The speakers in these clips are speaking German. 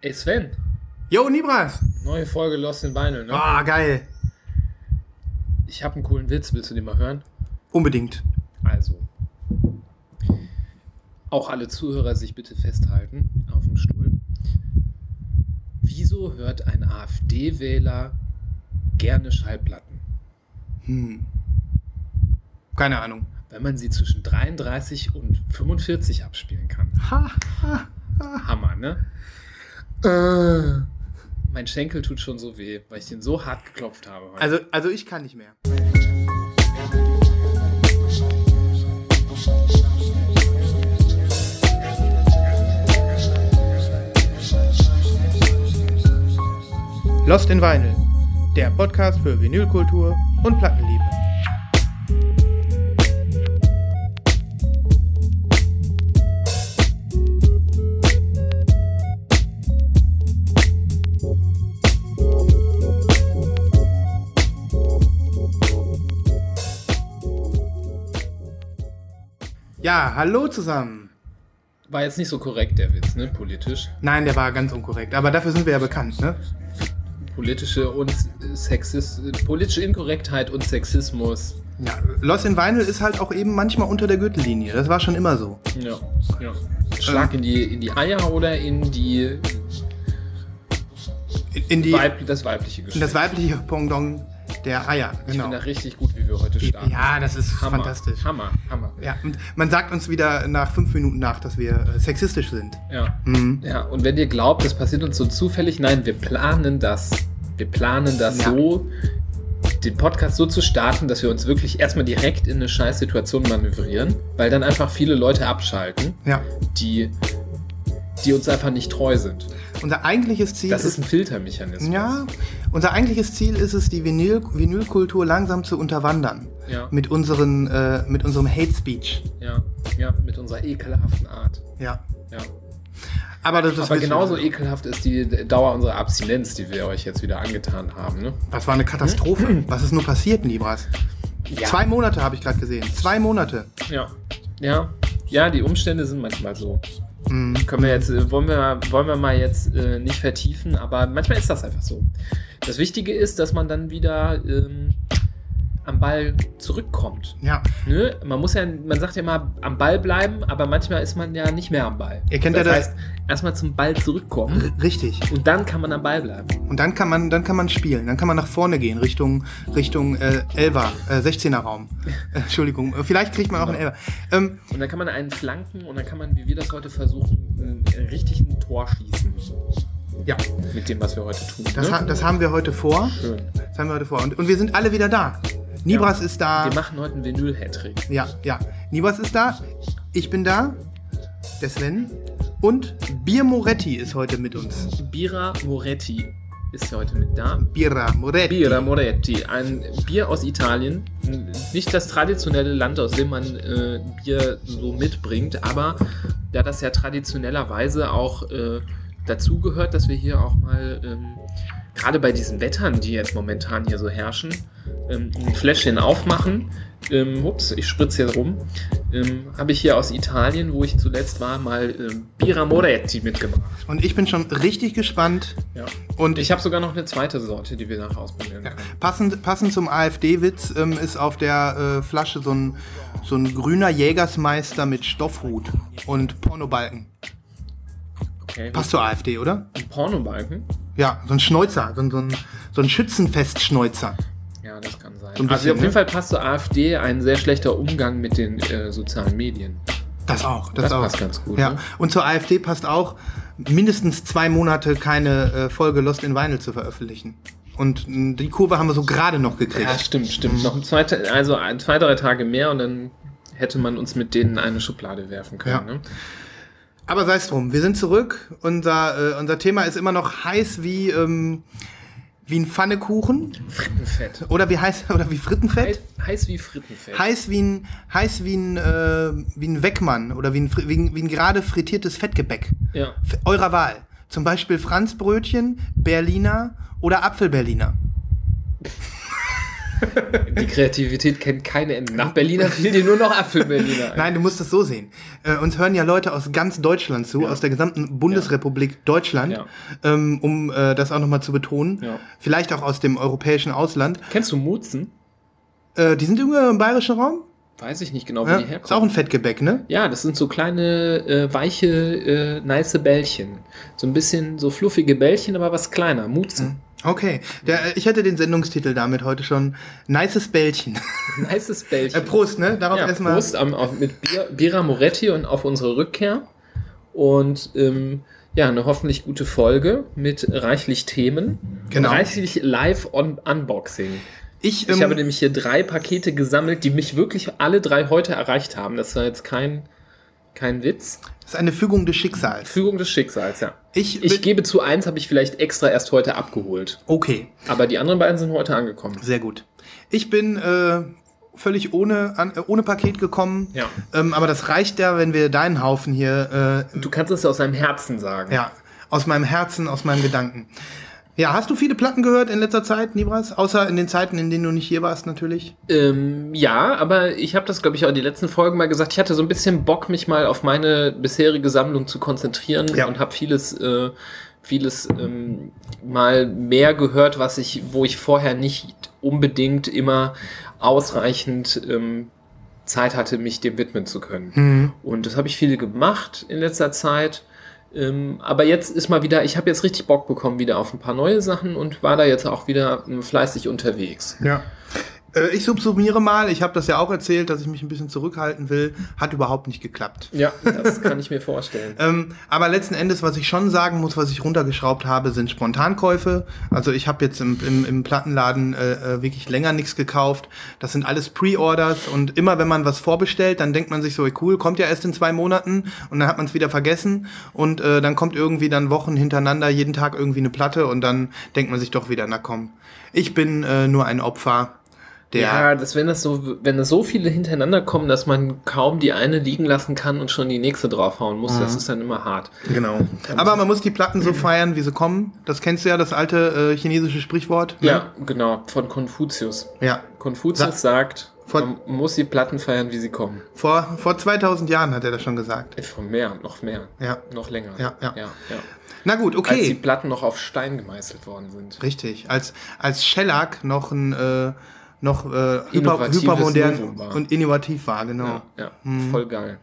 Ey Sven, Jo, Nibras! neue Folge Lost in Vinyl, ne? Ah, geil. Ich habe einen coolen Witz, willst du den mal hören? Unbedingt. Also, auch alle Zuhörer sich bitte festhalten auf dem Stuhl. Wieso hört ein AfD-Wähler gerne Schallplatten? Hm. Keine Ahnung. Wenn man sie zwischen 33 und 45 abspielen kann. Ha, ha. Hammer, ne? Äh. Mein Schenkel tut schon so weh, weil ich den so hart geklopft habe. heute. Also, also ich kann nicht mehr. Lost in Vinyl, der Podcast für Vinylkultur und Plattenliebe. Ja, hallo zusammen. War jetzt nicht so korrekt, der Witz, ne? Politisch. Nein, der war ganz unkorrekt, aber dafür sind wir ja bekannt, ne? Politische und Sexis politische Inkorrektheit und Sexismus. Ja, Lost in Vinyl ist halt auch eben manchmal unter der Gürtellinie. Das war schon immer so. Ja, ja. Schlag in die, in die Eier oder in die, In, die, Weib, das weibliche in Geschlecht. das weibliche Pendant der Eier, Ich genau. finde das richtig gut, wie wir heute starten. Ja, das ist Hammer, fantastisch. Hammer, Hammer. Ja, und man sagt uns wieder nach fünf Minuten nach, dass wir äh, sexistisch sind. Ja. Mhm. ja, und wenn ihr glaubt, das passiert uns so zufällig, nein, wir planen das. Wir planen das Ja. so, den Podcast so zu starten, dass wir uns wirklich erstmal direkt in eine Scheißsituation manövrieren, weil dann einfach viele Leute abschalten, Ja. die, die uns einfach nicht treu sind. Unser eigentliches Ziel Das ist ein Filtermechanismus. ja, unser eigentliches Ziel ist es, die Vinyl Vinylkultur langsam zu unterwandern. Ja. Mit, unseren, äh, mit unserem Hate Speech. Ja, ja, mit unserer ekelhaften Art. Ja. Ja. Aber das, das Aber genauso wir. ekelhaft ist die Dauer unserer Abstinenz, die wir euch jetzt wieder angetan haben. Ne? Das war eine Katastrophe. Was ist nur passiert, Nibras? Ja. Zwei Monate habe ich gerade gesehen. Zwei Monate. Ja. Ja. Ja, die Umstände sind manchmal so. Mhm. Können wir jetzt, äh, wollen wir, wollen wir mal jetzt äh, nicht vertiefen, aber manchmal ist das einfach so. Das Wichtige ist, dass man dann wieder ähm, am Ball zurückkommt. Ja. Ne? Man muss ja, man sagt ja immer am Ball bleiben, aber manchmal ist man ja nicht mehr am Ball. Ihr kennt das ja das- heißt, erstmal zum Ball zurückkommen richtig. und dann kann man am Ball bleiben. Und dann kann man, dann kann man spielen. Dann kann man nach vorne gehen, Richtung, Richtung äh, Elfer, äh, 16er Raum. Äh, Entschuldigung. Äh, Vielleicht kriegt man auch einen Elfer. Ähm, Und dann kann man einen flanken und dann kann man, wie wir das heute versuchen, ein richtig ein Tor schießen. ja, Mit dem, was wir heute tun. das, ne? ha das haben wir heute vor. Schön. Das haben wir heute vor. Und, und wir sind alle wieder da. Nibras ist da. Wir machen heute einen Vinyl-Hattrick. Ja, ja. Nibras ist da. Ich bin da. Der Sven. Und Bier Moretti ist heute mit uns. Bira Moretti ist heute mit da. Bira Moretti. Bira Moretti, ein Bier aus Italien. Nicht das traditionelle Land, aus dem man äh, Bier so mitbringt, aber da das ja traditionellerweise auch äh, dazu gehört, dass wir hier auch mal, ähm, gerade bei diesen Wettern, die jetzt momentan hier so herrschen, ähm, ein Fläschchen aufmachen. Ähm, ups, ich spritze hier rum. Ähm, Habe ich hier aus Italien, wo ich zuletzt war, mal ähm, Bira Moretti mitgebracht. Und ich bin schon richtig gespannt. Ja. Und Ich habe sogar noch eine zweite Sorte, die wir nachher ausprobieren können. Passend, passend zum AfD-Witz ähm, ist auf der äh, Flasche so ein, so ein grüner Jägersmeister mit Stoffhut und Pornobalken. Okay. Passt zur AfD, oder? Ein Pornobalken? Ja, so ein Schnäuzer, so ein, so ein, so ein Schützenfest-Schnäuzer. Ja, das kann sein. So also bisschen, auf jeden ne? Fall passt zur AfD ein sehr schlechter Umgang mit den äh, sozialen Medien. Das auch, das, Das auch. passt ganz gut, Ja. ne? Und zur AfD passt auch, mindestens zwei Monate keine äh, Folge Lost in Vinyl zu veröffentlichen. Und mh, die Kurve haben wir so gerade noch gekriegt. Ja, stimmt, stimmt. Noch zweite, also ein, zwei, drei Tage mehr und dann hätte man uns mit denen in eine Schublade werfen können. Ja. Ne? Aber sei es drum, wir sind zurück. Unser, äh, unser Thema ist immer noch heiß wie, ähm, wie ein Pfannekuchen. Frittenfett. Oder wie heiß, oder wie Frittenfett. Heiß, heiß wie Frittenfett. Heiß wie ein, heiß wie ein, äh, wie ein Weckmann oder wie ein, wie ein, wie ein gerade frittiertes Fettgebäck. Ja. Eurer Wahl. Zum Beispiel Franzbrötchen, Berliner oder Apfelberliner. Die Kreativität kennt keine Ende. Nach Berliner fiel dir nur noch Apfel-Berliner ein. Nein, du musst das so sehen. Äh, uns hören ja Leute aus ganz Deutschland zu, aus der gesamten Bundesrepublik Deutschland, Ja. ähm, um äh, das auch nochmal zu betonen. Ja. Vielleicht auch aus dem europäischen Ausland. Kennst du Mutzen? Äh, die sind irgendwo im bayerischen Raum? Weiß ich nicht genau, wo Ja? die Ist auch herkommen. ein Fettgebäck, ne? Ja, das sind so kleine, äh, weiche, äh, nice Bällchen. So ein bisschen so fluffige Bällchen, aber was kleiner. Mutzen. Okay. Der, äh, ich hätte den Sendungstitel damit heute schon. Nices Bällchen. Nices äh, Bällchen. Prost, ne? Darauf ja, erstmal. Prost am, auf, mit Bier, Bira Moretti und auf unsere Rückkehr. Und ähm, ja, eine hoffentlich gute Folge mit reichlich Themen. Genau. Reichlich Live-Unboxing. Ich, Ich ähm, habe nämlich hier drei Pakete gesammelt, die mich wirklich alle drei heute erreicht haben. Das war jetzt kein, kein Witz. das ist eine Fügung des Schicksals. Fügung des Schicksals, ja. Ich, Ich gebe zu, eins habe ich vielleicht extra erst heute abgeholt. Okay, Aber die anderen beiden sind heute angekommen. sehr gut. Ich bin äh, völlig ohne, an, äh, ohne Paket gekommen. Ja. Ähm, aber das reicht ja, wenn wir deinen Haufen hier äh, Du kannst es aus deinem Herzen sagen. Ja, aus meinem Herzen, aus meinen Gedanken. Ja, hast du viele Platten gehört in letzter Zeit, Nibras? Außer in den Zeiten, in denen du nicht hier warst, natürlich. Ähm, ja, aber ich habe das, glaube ich, auch in den letzten Folgen mal gesagt. Ich hatte so ein bisschen Bock, mich mal auf meine bisherige Sammlung zu konzentrieren Ja. und habe vieles, äh, vieles ähm, mal mehr gehört, was ich, wo ich vorher nicht unbedingt immer ausreichend ähm, Zeit hatte, mich dem widmen zu können. Und das habe ich viele gemacht in letzter Zeit. Ähm, aber jetzt ist mal wieder, ich habe jetzt richtig Bock bekommen wieder auf ein paar neue Sachen und war da jetzt auch wieder fleißig unterwegs. Ja. Äh, ich subsumiere mal, ich habe das ja auch erzählt, dass ich mich ein bisschen zurückhalten will. Hat überhaupt nicht geklappt. Ja, das kann ich mir vorstellen. Ähm, aber letzten Endes, was ich schon sagen muss, was ich runtergeschraubt habe, sind Spontankäufe. Also ich habe jetzt im, im, im Plattenladen äh, äh, wirklich länger nichts gekauft. Das sind alles Pre-Orders und immer wenn man was vorbestellt, dann denkt man sich so, ey, cool, kommt ja erst in zwei Monaten und dann hat man es wieder vergessen und äh, dann kommt irgendwie dann Wochen hintereinander jeden Tag irgendwie eine Platte und dann denkt man sich doch wieder, na komm, ich bin äh, nur ein Opfer. Der, Ja, das, wenn das so, wenn das so viele hintereinander kommen, dass man kaum die eine liegen lassen kann und schon die nächste draufhauen muss, das ist dann immer hart. Genau. Aber man muss die Platten so feiern, wie sie kommen. Das kennst du ja, das alte äh, chinesische Sprichwort. ne? Ja, genau, von Konfuzius. Ja. Konfuzius sagt, Von- man muss die Platten feiern, wie sie kommen. Vor, vor 2000 Jahren hat er das schon gesagt. Äh, Von mehr, noch mehr. Ja. Noch länger. Ja, ja. ja, ja. Na gut, Als die okay. Platten noch auf Stein gemeißelt worden sind. Richtig. Als, als Shellac noch ein äh, noch äh, hyper, hypermodern und innovativ war, genau. Ja, ja Mhm. voll geil.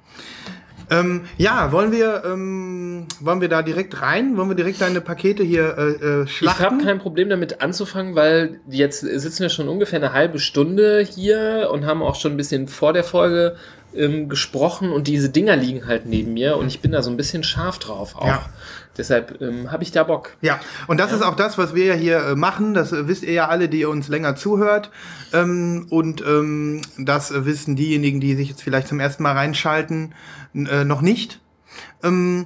Ähm, ja, wollen wir, ähm, wollen wir da direkt rein? Wollen wir direkt deine Pakete hier äh, äh, Ich schlachten? habe kein Problem damit anzufangen, weil jetzt sitzen wir schon ungefähr eine halbe Stunde hier und haben auch schon ein bisschen vor der Folge ähm, gesprochen und diese Dinger liegen halt neben mir und ich bin da so ein bisschen scharf drauf auch. Ja. Deshalb ähm, habe ich da Bock. Ja, und das ist auch das, was wir ja hier äh, machen. Das äh, wisst ihr ja alle, die ihr uns länger zuhört. Ähm, und ähm, das äh, wissen diejenigen, die sich jetzt vielleicht zum ersten Mal reinschalten, äh, noch nicht. Ähm,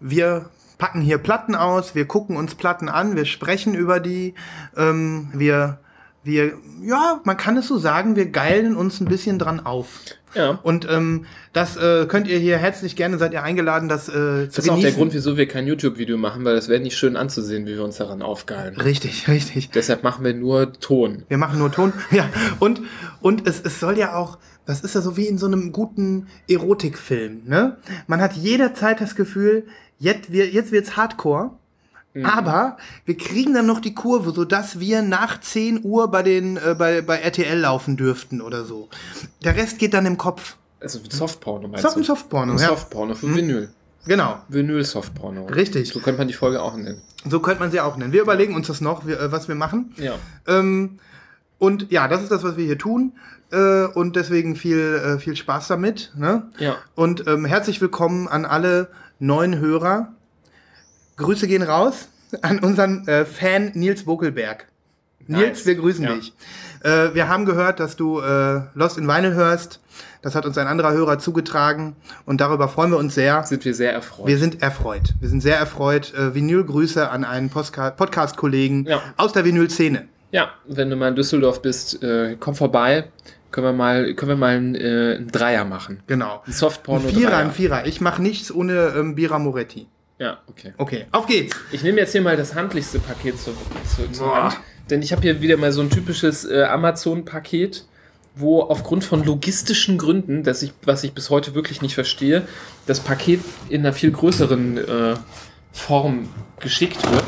wir packen hier Platten aus, wir gucken uns Platten an, wir sprechen über die, ähm, wir, wir, ja, man kann es so sagen, wir geilen uns ein bisschen dran auf. Ja. Und ähm, das äh, könnt ihr hier herzlich gerne, seid ihr eingeladen, das äh, zu Das ist auch der genießen. Grund, wieso wir kein YouTube-Video machen, weil das wäre nicht schön anzusehen, wie wir uns daran aufgeilen. Richtig, richtig. Deshalb machen wir nur Ton. Wir machen nur Ton. Ja, und, und es, es soll ja auch, das ist ja so wie in so einem guten Erotikfilm, ne? Man hat jederzeit das Gefühl, jetzt, wir, jetzt wird's Hardcore. Aber wir kriegen dann noch die Kurve, sodass wir nach 10 Uhr bei den äh, bei, bei RTL laufen dürften oder so. Der Rest geht dann im Kopf. Also Softporno meinst Soft du? ein Softporno, Ein ja. Softporno für Vinyl. Genau. Vinyl-Softporno. Richtig. So könnte man die Folge auch nennen. So könnte man sie auch nennen. Wir überlegen uns das noch, äh, was wir machen. Ja. Ähm, und ja, das ist das, was wir hier tun. Äh, und deswegen viel, äh, viel Spaß damit. Ne? Ja. Und ähm, herzlich willkommen an alle neuen Hörer. Grüße gehen raus an unseren äh, Fan Nils Bokelberg. Nils, Nice. wir grüßen Ja. dich. Äh, wir haben gehört, dass du äh, Lost in Vinyl hörst. Das hat uns ein anderer Hörer zugetragen und darüber freuen wir uns sehr. Sind wir sehr erfreut. Wir sind erfreut. Wir sind sehr erfreut. Äh, Vinyl-Grüße an einen Podcast-Kollegen Ja. aus der Vinyl-Szene. Ja, wenn du mal in Düsseldorf bist, äh, komm vorbei. Können wir mal, können wir mal einen, äh, einen Dreier machen. Genau. Ein Softporno Ein Vierer, Dreier. ein Vierer. Ich mache nichts ohne ähm, Bira Moretti. Ja, okay. Okay, auf geht's. Ich nehme jetzt hier mal das handlichste Paket zur, zur, zur. Hand. Denn ich habe hier wieder mal so ein typisches äh, Amazon-Paket, wo aufgrund von logistischen Gründen, dass ich, was ich bis heute wirklich nicht verstehe, das Paket in einer viel größeren äh, Form geschickt wird.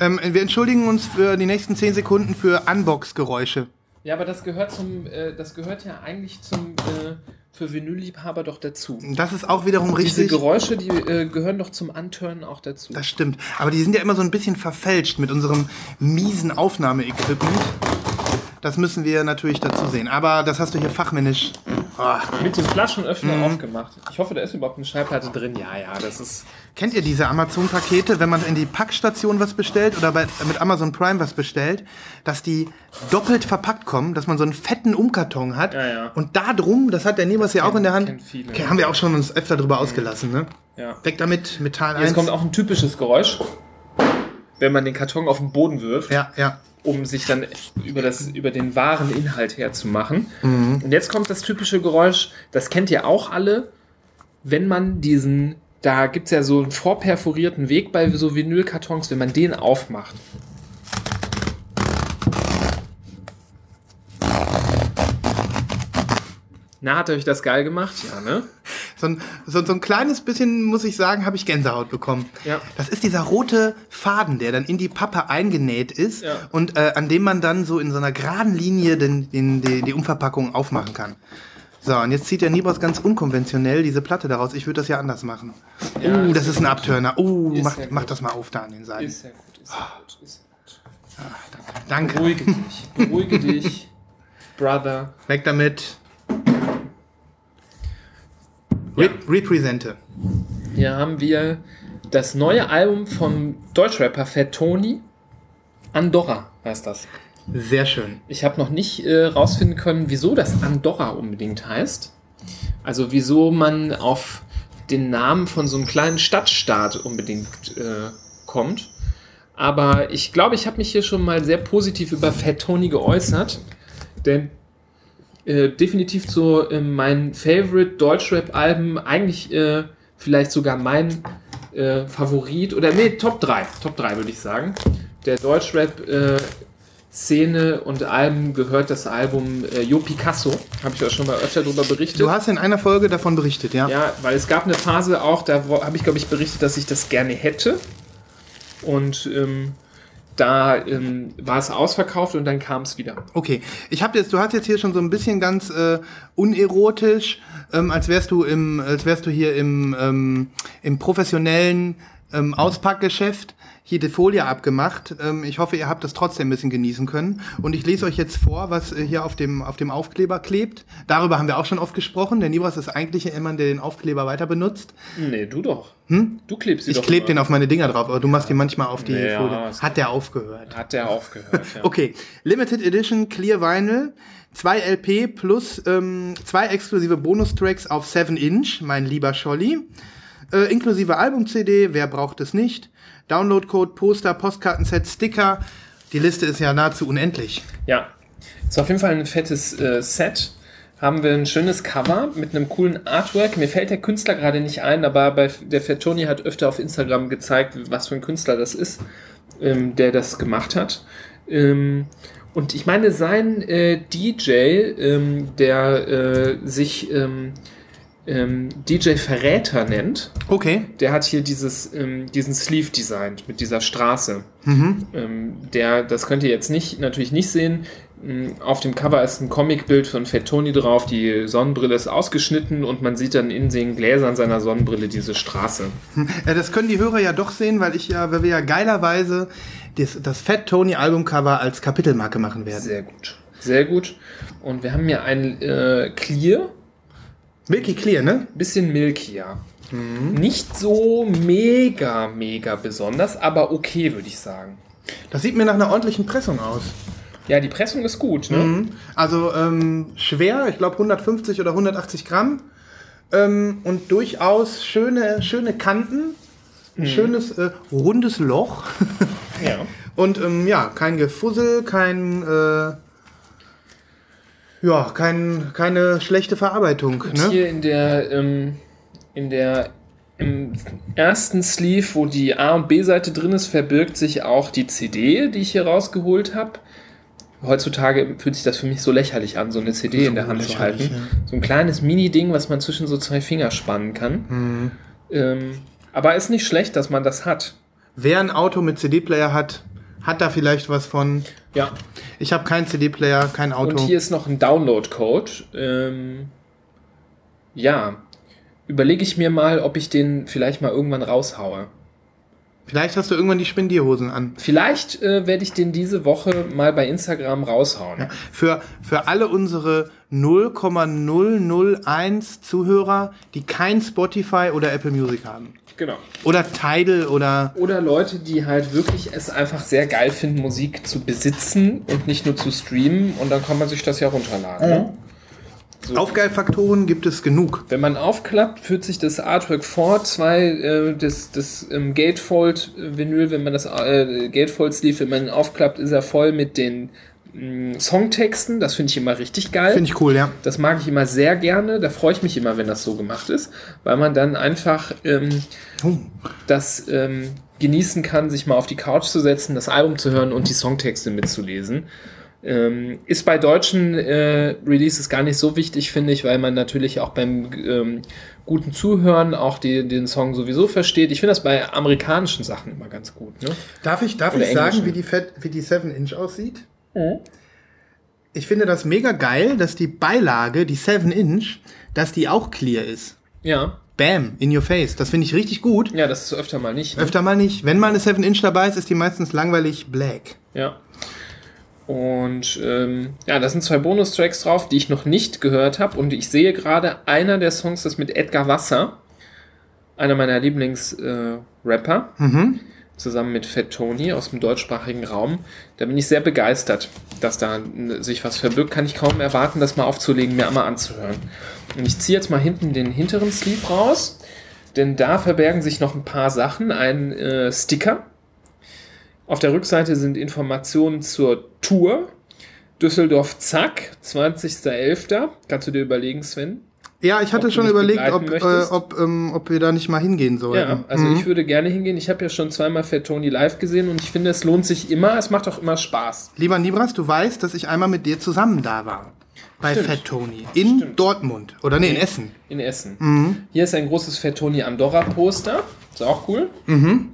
Ähm, wir entschuldigen uns für die nächsten 10 Sekunden für Unbox-Geräusche. Ja, aber das gehört zum, äh, das gehört ja eigentlich zum äh, für Vinylliebhaber doch dazu. Das ist auch wiederum Diese richtig. Geräusche, die äh, gehören doch zum Anturnen auch dazu. Das stimmt. Aber die sind ja immer so ein bisschen verfälscht mit unserem miesen Aufnahmeequipment. Das müssen wir natürlich dazu sehen. Aber das hast du hier fachmännisch. Ah. Mit dem Flaschenöffner Mhm. aufgemacht. Ich hoffe, da ist überhaupt eine Schallplatte drin. Ja, ja, das ist. Kennt ihr diese Amazon-Pakete, wenn man in die Packstation was bestellt oder bei, mit Amazon Prime was bestellt, dass die doppelt verpackt kommen, dass man so einen fetten Umkarton hat Ja, ja. und da drum, das hat der Nebers ja auch in der Hand, viele. Okay, haben wir auch schon uns öfter drüber ausgelassen, ne? Ja. Weg damit, Metall 1. Jetzt kommt auch ein typisches Geräusch, wenn man den Karton auf den Boden wirft, ja, ja. Um sich dann über, das, über den wahren Inhalt herzumachen. Mhm. Und jetzt kommt das typische Geräusch, das kennt ihr auch alle, wenn man diesen, da gibt es ja so einen vorperforierten Weg bei so Vinylkartons, wenn man den aufmacht. Na, hat euch das geil gemacht? Ja, ne? So ein, so, so ein kleines bisschen, muss ich sagen, habe ich Gänsehaut bekommen. Ja. Das ist dieser rote Faden, der dann in die Pappe eingenäht ist Ja. und äh, an dem man dann so in so einer geraden Linie den, den, die, die Umverpackung aufmachen kann. So, und jetzt zieht der Nibos ganz unkonventionell diese Platte daraus. Ich würde das ja anders machen. Ja, uh, ist das ist ein Abturner. Uh, Ist mach, mach das mal auf da an den Seiten. Ist sehr gut, ist sehr gut, ist sehr gut. Danke. Beruhige dich, beruhige dich, Brother. Weg damit. Re Represente. Hier haben wir das neue Album vom Deutschrapper Fat Tony. Andorra heißt das. Sehr schön. Ich habe noch nicht äh, rausfinden können, wieso das Andorra unbedingt heißt. Also wieso man auf den Namen von so einem kleinen Stadtstaat unbedingt äh, kommt. Aber ich glaube, ich habe mich hier schon mal sehr positiv über Fat Tony geäußert. Denn äh, definitiv so äh, mein Favorite Deutschrap-Alben, eigentlich äh, vielleicht sogar mein äh, Favorit oder nee, Top 3. Top 3 würde ich sagen. Der Deutschrap äh, Szene und Alben gehört das Album äh, Yo Picasso. Habe ich ja schon mal öfter darüber berichtet. Du hast in einer Folge davon berichtet, ja? Ja, weil es gab eine Phase auch, da habe ich, glaube ich, berichtet, dass ich das gerne hätte. Und ähm, da ähm, war es ausverkauft und dann kam es wieder. Okay, ich habe jetzt, du hast jetzt hier schon so ein bisschen ganz äh, unerotisch, ähm, als wärst du im, als wärst du hier im, ähm, im professionellen ähm, Auspackgeschäft hier die Folie abgemacht. Ähm, ich hoffe, ihr habt das trotzdem ein bisschen genießen können. Und ich lese euch jetzt vor, was äh, hier auf dem, auf dem Aufkleber klebt. Darüber haben wir auch schon oft gesprochen. Der Nibras ist eigentlich jemand, der den Aufkleber weiter benutzt. Nee, du doch. Du klebst sie Ich klebe den auf meine Dinger drauf, aber du machst den manchmal auf die Ja, Folie. Hat der aufgehört. Hat der aufgehört, ja. Okay, Limited Edition Clear Vinyl, zwei LP plus ähm, zwei exklusive Bonustracks auf 7 Inch, mein lieber Scholli. Äh, inklusive Album-CD, wer braucht es nicht? Downloadcode, Poster, Postkartenset, Sticker. Die Liste ist ja nahezu unendlich. Ja, ist auf jeden Fall ein fettes äh, Set. Haben wir ein schönes Cover mit einem coolen Artwork. Mir fällt der Künstler gerade nicht ein, aber bei, der Fettoni hat öfter auf Instagram gezeigt, was für ein Künstler das ist, ähm, der das gemacht hat. Ähm, und ich meine, sein äh, DJ, ähm, der äh, sich ähm, DJ Verräter nennt, Okay. der hat hier dieses, ähm, diesen Sleeve designt mit dieser Straße. Ähm, der, das könnt ihr jetzt nicht, natürlich nicht sehen. Ähm, Auf dem Cover ist ein Comicbild von Fat Tony drauf. Die Sonnenbrille ist ausgeschnitten und man sieht dann in den Gläsern seiner Sonnenbrille diese Straße. Äh, das können die Hörer ja doch sehen, weil ich ja, weil wir ja geilerweise das, das Fat Tony Albumcover als Kapitelmarke machen werden. Sehr gut. Sehr gut. Und wir haben hier ein äh, Clear, Milky Clear, ne? bisschen milkier. Nicht so mega, mega besonders, aber okay, würde ich sagen. Das sieht mir nach einer ordentlichen Pressung aus. Ja, die Pressung ist gut, ne? Also ähm, schwer, ich glaube 150 oder 180 Gramm. Ähm, und durchaus schöne, schöne Kanten. Ein schönes, äh, rundes Loch. Ja. und ähm, ja, kein Gefussel, kein. Äh, ja, kein, keine schlechte Verarbeitung. Und Ne? hier in der, ähm, in der im ersten Sleeve, wo die A- und B-Seite drin ist, verbirgt sich auch die CD, die ich hier rausgeholt habe. Heutzutage fühlt sich das für mich so lächerlich an, so eine CD in der Hand zu halten. lächerlich, So ein kleines Mini-Ding, was man zwischen so zwei Finger spannen kann. Mhm. Ähm, aber ist nicht schlecht, dass man das hat. Wer ein Auto mit CD-Player hat, hat da vielleicht was von. Ja. Ich habe keinen CD-Player, kein Auto. Und hier ist noch ein Download-Code. Ähm, ja. Überlege ich mir mal, ob ich den vielleicht mal irgendwann raushaue. Vielleicht hast du irgendwann die Spendierhosen an. Vielleicht äh, werde ich den diese Woche mal bei Instagram raushauen. Ja. Für, für alle unsere 0,001 Zuhörer, die kein Spotify oder Apple Music haben. Genau. Oder Tidal oder. Oder Leute, die halt wirklich es einfach sehr geil finden, Musik zu besitzen und nicht nur zu streamen und dann kann man sich das ja runterladen. Ne? So. Aufgeilfaktoren gibt es genug. Wenn man aufklappt, führt sich das Artwork vor, zwei, äh, das, das ähm, Gatefold-Vinyl, wenn man das äh, Gatefold-Sleeve, wenn man aufklappt, ist er voll mit den mh, Songtexten. Das finde ich immer richtig geil. Finde ich cool, ja. Das mag ich immer sehr gerne. Da freue ich mich immer, wenn das so gemacht ist, weil man dann einfach ähm, Oh. das ähm, genießen kann, sich mal auf die Couch zu setzen, das Album zu hören und die Songtexte mitzulesen. Ähm, ist bei deutschen äh, Releases gar nicht so wichtig, finde ich, weil man natürlich auch beim ähm, guten Zuhören auch die, den Song sowieso versteht. Ich finde das bei amerikanischen Sachen immer ganz gut. Ne? Darf ich, darf Oder ich sagen, wie die, Fett, wie die 7-Inch aussieht? Ich finde das mega geil, dass die Beilage, die 7-Inch, dass die auch clear ist. Ja, Bam, in your face. Das finde ich richtig gut. ja, das ist öfter mal nicht. Ne? Öfter mal nicht. Wenn mal eine 7-Inch dabei ist, ist die meistens langweilig black. Ja. Und ähm, ja, da sind zwei Bonustracks drauf, die ich noch nicht gehört habe. Und ich sehe gerade, einer der Songs ist mit Edgar Wasser, einer meiner Lieblingsrapper, äh, Rapper, zusammen mit Fat Tony aus dem deutschsprachigen Raum. Da bin ich sehr begeistert, dass da sich was verbirgt. Kann ich kaum erwarten, das mal aufzulegen, mir einmal anzuhören. Und ich ziehe jetzt mal hinten den hinteren Sleeve raus, denn da verbergen sich noch ein paar Sachen. Ein äh, Sticker, auf der Rückseite sind Informationen zur Tour. Düsseldorf Zack, 20.11. Kannst du dir überlegen, Sven? Ja, ich hatte schon überlegt, ob, äh, ob, ähm, ob wir da nicht mal hingehen sollten. Ja, also Mhm. ich würde gerne hingehen. Ich habe ja schon zweimal Fat Tony live gesehen und ich finde, es lohnt sich immer. Es macht auch immer Spaß. Lieber Nibras, du weißt, dass ich einmal mit dir zusammen da war. Bei Tony. In Stimmt. Dortmund. Oder nee, in Essen. In Essen. Mhm. Hier ist ein großes Fat Tony Andorra Poster. Ist auch cool. Mhm.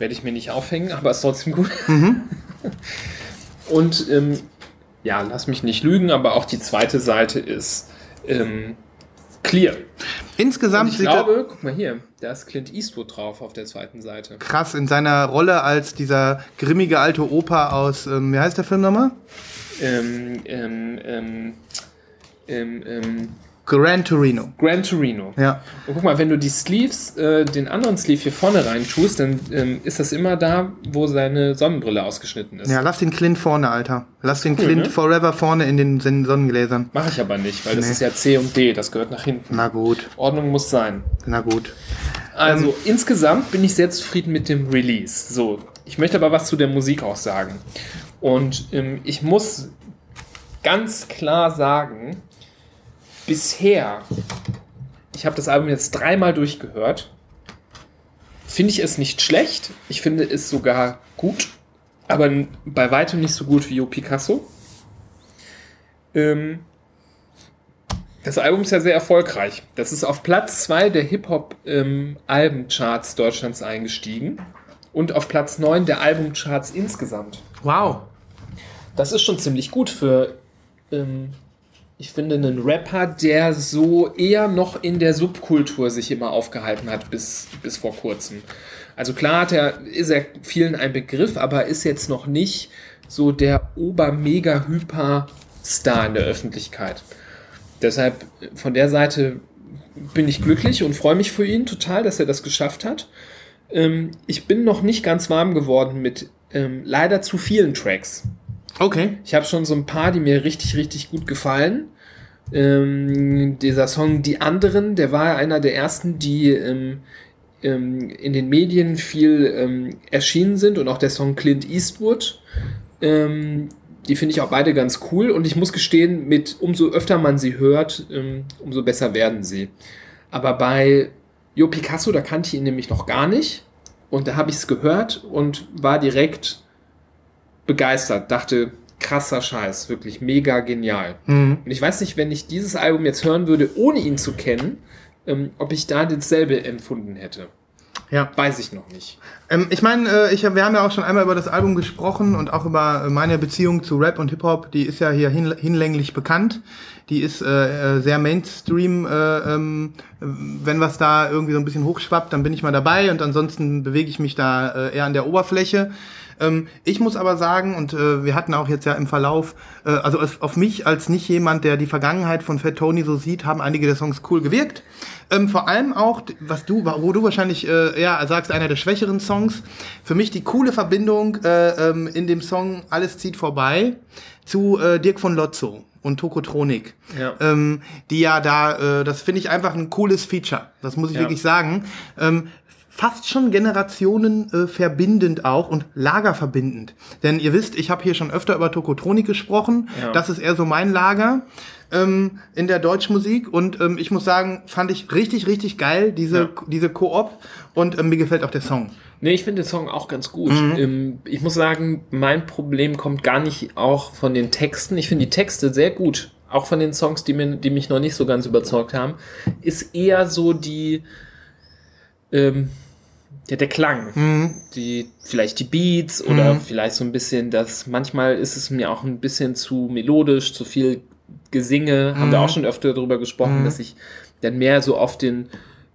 Werde ich mir nicht aufhängen, aber ist trotzdem gut. Mhm. Und ähm, ja, lass mich nicht lügen, aber auch die zweite Seite ist ähm, clear. Und Insgesamt ich glaube, guck mal hier, da ist Clint Eastwood drauf auf der zweiten Seite. krass in seiner Rolle als dieser grimmige alte Opa aus, ähm, wie heißt der Film nochmal? Ähm, ähm, ähm, ähm, ähm, Gran Torino. Gran Torino. Ja. Und guck mal, wenn du die Sleeves, äh, den anderen Sleeve hier vorne rein tust, dann ähm, ist das immer da, wo seine Sonnenbrille ausgeschnitten ist. Ja, lass den Clint vorne, Alter. Lass den Cool, Clint ne? forever vorne in den Son- Sonnengläsern. Mache ich aber nicht, weil das Nee. ist ja C und D, das gehört nach hinten. Na gut, Ordnung muss sein. na gut. Also Ähm. insgesamt bin ich sehr zufrieden mit dem Release. So, ich möchte aber was zu der Musik auch sagen. Und ähm, ich muss ganz klar sagen, bisher, ich habe das Album jetzt dreimal durchgehört, finde ich es nicht schlecht. Ich finde es sogar gut, aber bei weitem nicht so gut wie Jo Picasso. Ähm, das Album ist ja sehr erfolgreich. Das ist auf Platz 2 der Hip-Hop-Albencharts Deutschlands eingestiegen und auf Platz 9 der Albumcharts insgesamt. Wow. Das ist schon ziemlich gut für, ähm, ich finde, einen Rapper, der so eher noch in der Subkultur sich immer aufgehalten hat bis, bis vor kurzem. Also klar hat er, ist er vielen ein Begriff, aber ist jetzt noch nicht so der Ober-Mega-Hyper-Star in der Öffentlichkeit. Deshalb von der Seite bin ich glücklich und freue mich für ihn total, dass er das geschafft hat. Ähm, ich bin noch nicht ganz warm geworden mit ähm, leider zu vielen Tracks. Okay. Ich habe schon so ein paar, die mir richtig, richtig gut gefallen. Ähm, dieser Song Die anderen, der war einer der ersten, die ähm, ähm, in den Medien viel ähm, erschienen sind und auch der Song Clint Eastwood. Ähm, die finde ich auch beide ganz cool und ich muss gestehen, mit umso öfter man sie hört, ähm, umso besser werden sie. Aber bei Jo Picasso, da kannte ich ihn nämlich noch gar nicht. Und da habe ich es gehört und war direkt begeistert. Dachte, krasser Scheiß, wirklich mega genial. Mhm. Und ich weiß nicht, wenn ich dieses Album jetzt hören würde, ohne ihn zu kennen, ähm, ob ich da dasselbe empfunden hätte. Ja. Weiß ich noch nicht. Ähm, ich meine, äh, ich, wir haben ja auch schon einmal über das Album gesprochen und auch über äh, meine Beziehung zu Rap und Hip-Hop. Die ist ja hier hin, hinlänglich bekannt. Die ist äh, äh, sehr Mainstream. Äh, ähm, wenn was da irgendwie so ein bisschen hochschwappt, dann bin ich mal dabei und ansonsten bewege ich mich da äh, eher an der Oberfläche. Ähm, ich muss aber sagen, und äh, wir hatten auch jetzt ja im Verlauf, äh, also auf, auf mich als nicht jemand, der die Vergangenheit von Fat Tony so sieht, haben einige der Songs cool gewirkt. Ähm, vor allem auch, was du, wo du wahrscheinlich äh, ja sagst, einer der schwächeren Songs. Für mich die coole Verbindung äh, ähm, in dem Song Alles zieht vorbei zu äh, Dirk von Lotzo und Tokotronik. Ja. Ähm, die ja da, äh, das finde ich einfach ein cooles Feature. Das muss ich Ja. wirklich sagen. Ähm, fast schon Generationen äh, verbindend auch und lagerverbindend. Denn ihr wisst, ich habe hier schon öfter über Tokotronik gesprochen. Ja. Das ist eher so mein Lager ähm, in der Deutschmusik. Und ähm, ich muss sagen, fand ich richtig, richtig geil, diese, Ja. diese Koop. Und ähm, mir gefällt auch der Song. Nee, ich finde den Song auch ganz gut. Mhm. Ähm, ich muss sagen, mein Problem kommt gar nicht auch von den Texten. Ich finde die Texte sehr gut. Auch von den Songs, die, mir, die mich noch nicht so ganz überzeugt haben. Ist eher so die, ähm, ja, der Klang. Mhm. Die, vielleicht die Beats oder vielleicht so ein bisschen das, manchmal ist es mir auch ein bisschen zu melodisch, zu viel Gesinge. Haben Mhm. wir auch schon öfter darüber gesprochen, dass ich dann mehr so auf den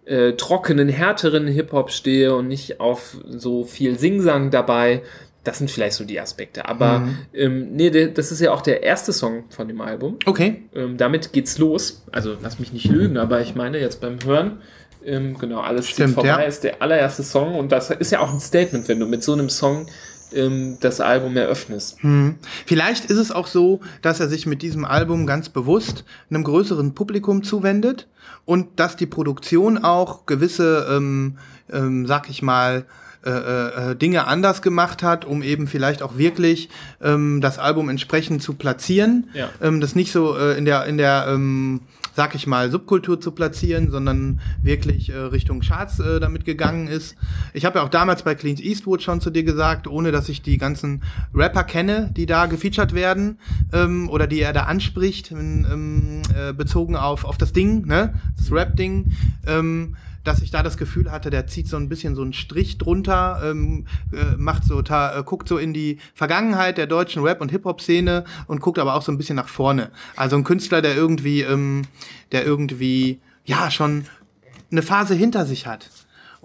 äh, trockenen, härteren Hip-Hop stehe und nicht auf so viel Singsang dabei. Das sind vielleicht so die Aspekte. Aber Mhm. ähm, nee, das ist ja auch der erste Song von dem Album. Okay. Ähm, damit geht's los. Also lass mich nicht lügen, aber ich meine jetzt beim Hören, ähm, genau, alles Stimmt, vorbei ja. ist der allererste Song und das ist ja auch ein Statement, wenn du mit so einem Song ähm, das Album eröffnest. Hm. Vielleicht ist es auch so, dass er sich mit diesem Album ganz bewusst einem größeren Publikum zuwendet und dass die Produktion auch gewisse, ähm, ähm, sag ich mal, äh, äh, Dinge anders gemacht hat, um eben vielleicht auch wirklich ähm, das Album entsprechend zu platzieren. Ja. Ähm, das nicht so äh, in der, in der ähm, sag ich mal, Subkultur zu platzieren, sondern wirklich äh, Richtung Charts äh, damit gegangen ist. Ich habe ja auch damals bei Clint Eastwood schon zu dir gesagt, ohne dass ich die ganzen Rapper kenne, die da gefeatured werden ähm, oder die er da anspricht, ähm, äh, bezogen auf, auf das Ding, ne? das Rap-Ding. Ähm, dass ich da das Gefühl hatte, der zieht so ein bisschen so einen Strich drunter, ähm, äh, macht so, ta, äh, guckt so in die Vergangenheit der deutschen Rap- und Hip-Hop-Szene und guckt aber auch so ein bisschen nach vorne. Also ein Künstler, der irgendwie, ähm, der irgendwie, ja, schon eine Phase hinter sich hat.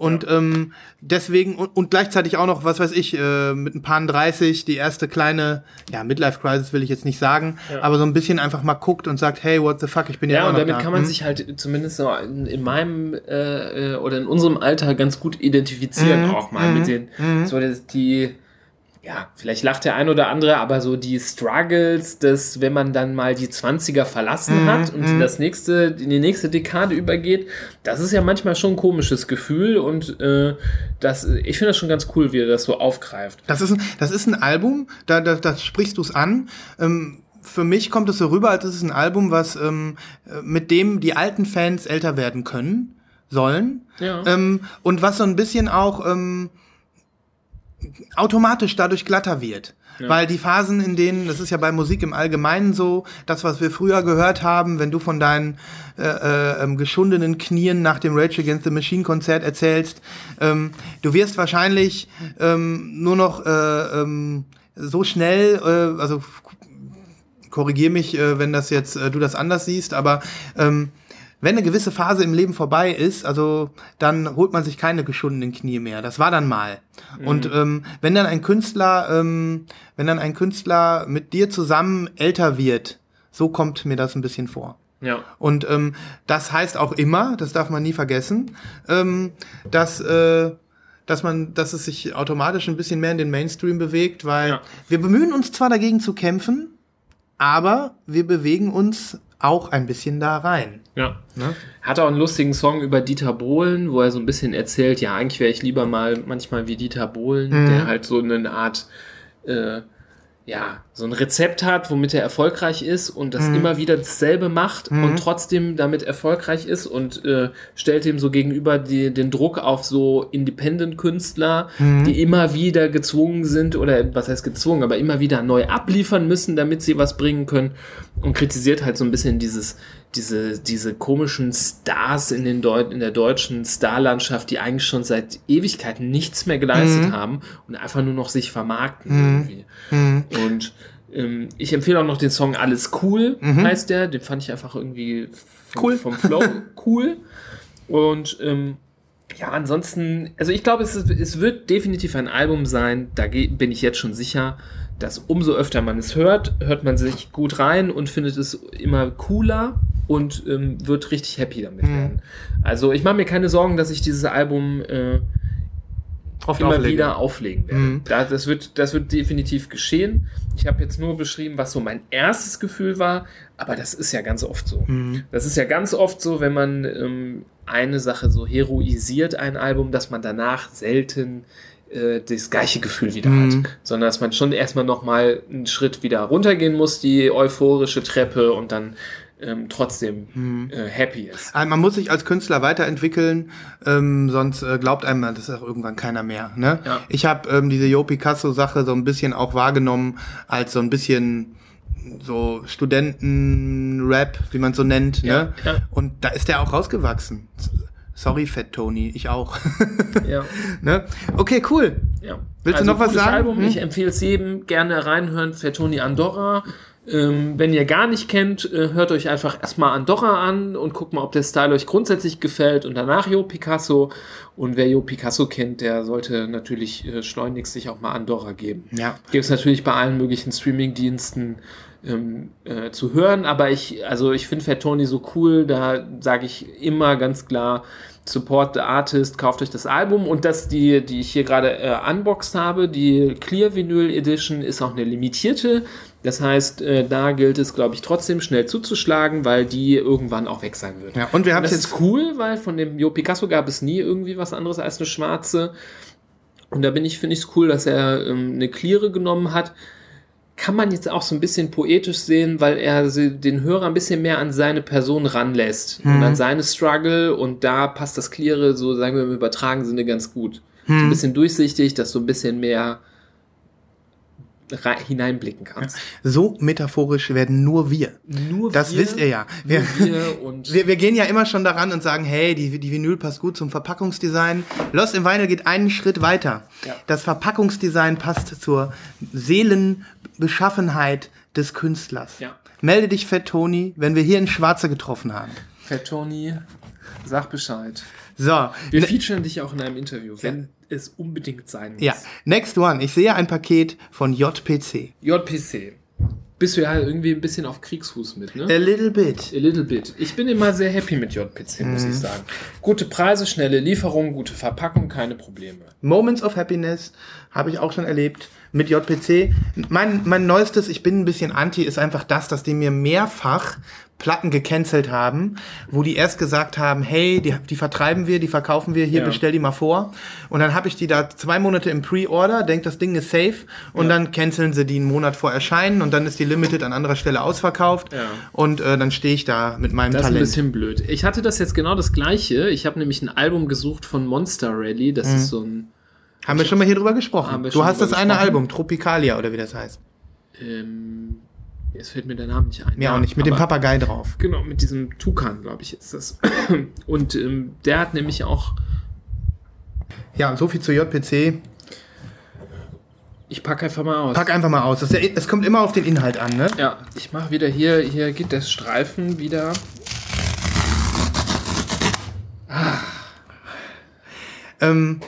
Und ähm, deswegen, und, und gleichzeitig auch noch, was weiß ich, äh, mit ein paar 30, die erste kleine, ja, Midlife-Crisis will ich jetzt nicht sagen, Ja. aber so ein bisschen einfach mal guckt und sagt, hey, what the fuck, ich bin ja, Ja, und damit da. kann man Hm? sich halt zumindest so in, in meinem äh, äh, oder in unserem Alter ganz gut identifizieren Mhm, auch mal mit den so das, die ja, vielleicht lacht der ein oder andere, aber so die Struggles, dass wenn man dann mal die 20er verlassen Mhm, hat und in das nächste, in die nächste Dekade übergeht, das ist ja manchmal schon ein komisches Gefühl und äh, das, ich finde das schon ganz cool, wie er das so aufgreift. Das ist ein, das ist ein Album, da, da, da sprichst du es an. Ähm, für mich kommt es so rüber, als ist es ein Album, was ähm, äh, mit dem die alten Fans älter werden können sollen. Ja. Ähm, und was so ein bisschen auch ähm, automatisch dadurch glatter wird. Weil die Phasen, in denen, das ist ja bei Musik im Allgemeinen so, das, was wir früher gehört haben, wenn du von deinen äh, äh, ähm, geschundenen Knien nach dem Rage Against the Machine Konzert erzählst, ähm, du wirst wahrscheinlich ähm, nur noch äh, ähm, so schnell, äh, also korrigier mich, äh, wenn das jetzt äh, du das anders siehst, aber ähm, wenn eine gewisse Phase im Leben vorbei ist, also dann holt man sich keine geschundenen Knie mehr. Das war dann mal. Und ähm, wenn dann ein Künstler, ähm, wenn dann ein Künstler mit dir zusammen älter wird, so kommt mir das ein bisschen vor. Ja. Und ähm, das heißt auch immer, das darf man nie vergessen, ähm, dass, äh, dass man, dass es sich automatisch ein bisschen mehr in den Mainstream bewegt, weil Ja. wir bemühen uns zwar dagegen zu kämpfen, aber wir bewegen uns auch ein bisschen da rein. Ja. Ne? Hat auch einen lustigen Song über Dieter Bohlen, wo er so ein bisschen erzählt, ja, eigentlich wäre ich lieber mal manchmal wie Dieter Bohlen, Mhm. der halt so eine Art, äh, ja, so ein Rezept hat, womit er erfolgreich ist und das Mhm. immer wieder dasselbe macht und trotzdem damit erfolgreich ist und äh, stellt ihm so gegenüber die, den Druck auf so Independent-Künstler, Mhm. die immer wieder gezwungen sind oder was heißt gezwungen, aber immer wieder neu abliefern müssen, damit sie was bringen können und kritisiert halt so ein bisschen dieses diese, diese komischen Stars in, den Deut in der deutschen Starlandschaft, die eigentlich schon seit Ewigkeiten nichts mehr geleistet Mhm. haben und einfach nur noch sich vermarkten irgendwie. Mhm. Und ähm, ich empfehle auch noch den Song Alles Cool, heißt der. Den fand ich einfach irgendwie vom, Cool. vom Flow cool. Und ähm, ja, ansonsten, also ich glaube, es, es wird definitiv ein Album sein, da bin ich jetzt schon sicher, dass umso öfter man es hört, hört man sich gut rein und findet es immer cooler und ähm, wird richtig happy damit werden. Also ich mache mir keine Sorgen, dass ich dieses Album äh, Oft immer auflegen. wieder auflegen werde. Mhm. Da, das, wird, das wird definitiv geschehen. Ich habe jetzt nur beschrieben, was so mein erstes Gefühl war, aber das ist ja ganz oft so. Mhm. Das ist ja ganz oft so, wenn man ähm, eine Sache so heroisiert, ein Album, dass man danach selten äh, das gleiche Gefühl wieder Mhm. hat, sondern dass man schon erstmal nochmal einen Schritt wieder runtergehen muss, die euphorische Treppe und dann ähm, trotzdem Mhm. äh, happy ist. Also Man muss sich als Künstler weiterentwickeln, ähm, sonst äh, glaubt einem das auch irgendwann keiner mehr. Ne? Ja. Ich habe ähm, diese Jo Picasso-Sache so ein bisschen auch wahrgenommen als so ein bisschen so Studenten-Rap, wie man so nennt. Ja, ne? ja. Und da ist der auch rausgewachsen. Sorry, Fett Tony, ich auch. Ja. ne? Okay, cool. Ja. Willst du noch was sagen? Album. Hm? Ich empfehle es jedem. Gerne reinhören. Fettoni Andorra. Ähm, wenn ihr gar nicht kennt, äh, hört euch einfach erstmal Andorra an und guckt mal, ob der Style euch grundsätzlich gefällt und danach Jo Picasso. Und wer Jo Picasso kennt, der sollte natürlich äh, schleunigst sich auch mal Andorra geben. Ja. Gibt es natürlich bei allen möglichen Streaming-Diensten ähm, äh, zu hören, aber ich, also ich finde Fettoni so cool, da sage ich immer ganz klar, Support the Artist, kauft euch das Album und das, die, die ich hier gerade äh, unboxed habe, die Clear Vinyl Edition, ist auch eine limitierte. Das heißt, äh, da gilt es, glaube ich, trotzdem schnell zuzuschlagen, weil die irgendwann auch weg sein wird. Ja, und wir haben das jetzt ist cool, weil von dem Jo Picasso gab es nie irgendwie was anderes als eine schwarze. Und da bin ich, finde ich es cool, dass er ähm, eine Cleare genommen hat. Kann man jetzt auch so ein bisschen poetisch sehen, weil er den Hörer ein bisschen mehr an seine Person ranlässt und an seine Struggle und da passt das Cleare so, sagen wir im übertragenen Sinne, ganz gut. So ein bisschen durchsichtig, dass du ein bisschen mehr hineinblicken kannst. so metaphorisch werden nur wir. Nur Das wir, wisst ihr ja. Wir, wir und Wir, wir gehen ja immer schon daran und sagen, hey, die, die Vinyl passt gut zum Verpackungsdesign. Lost in Vinyl geht einen Schritt weiter. Ja. Das Verpackungsdesign passt zur Seelenbeschaffenheit des Künstlers. Ja. Melde dich, Fett Tony, wenn wir hier in Schwarze getroffen haben. Fett Tony, sag Bescheid. So, Wir ne, featuren dich auch in einem Interview, wenn es unbedingt sein muss. ja, next one. Ich sehe ein Paket von JPC. JPC. Bist du ja irgendwie ein bisschen auf Kriegsfuß mit, ne? A little bit. A little bit. Ich bin immer sehr happy mit JPC, muss ich sagen. Gute Preise, schnelle Lieferung, gute Verpackung, keine Probleme. Moments of Happiness habe ich auch schon erlebt mit JPC. Mein, mein neuestes, ich bin ein bisschen anti, ist einfach das, dass die mir mehrfach Platten gecancelt haben, wo die erst gesagt haben, hey, die, die vertreiben wir, die verkaufen wir, hier Ja. bestell die mal vor. Und dann habe ich die da zwei Monate im Pre-Order, denk, das Ding ist safe und Ja. dann canceln sie die einen Monat vor Erscheinen und dann ist die Limited an anderer Stelle ausverkauft Ja. und äh, dann stehe ich da mit meinem Das ist ein Talent. bisschen blöd. Ich hatte das jetzt genau das gleiche. Ich habe nämlich ein Album gesucht von Monster Rally. Das ist so ein. Haben wir schon mal hier drüber gesprochen. Du hast das eine. Album, Tropicalia oder wie das heißt. Ähm, jetzt fällt mir der Name nicht ein. Mir auch nicht, mit dem Papagei drauf. Genau, mit diesem Tukan, glaube ich, ist das. Und ähm, der hat nämlich auch. Ja, so viel zu JPC. Ich packe einfach mal aus. Pack einfach mal aus. Das ist ja, es kommt immer auf den Inhalt an, ne? Ja, ich mache wieder hier, hier geht der Streifen wieder. Ähm,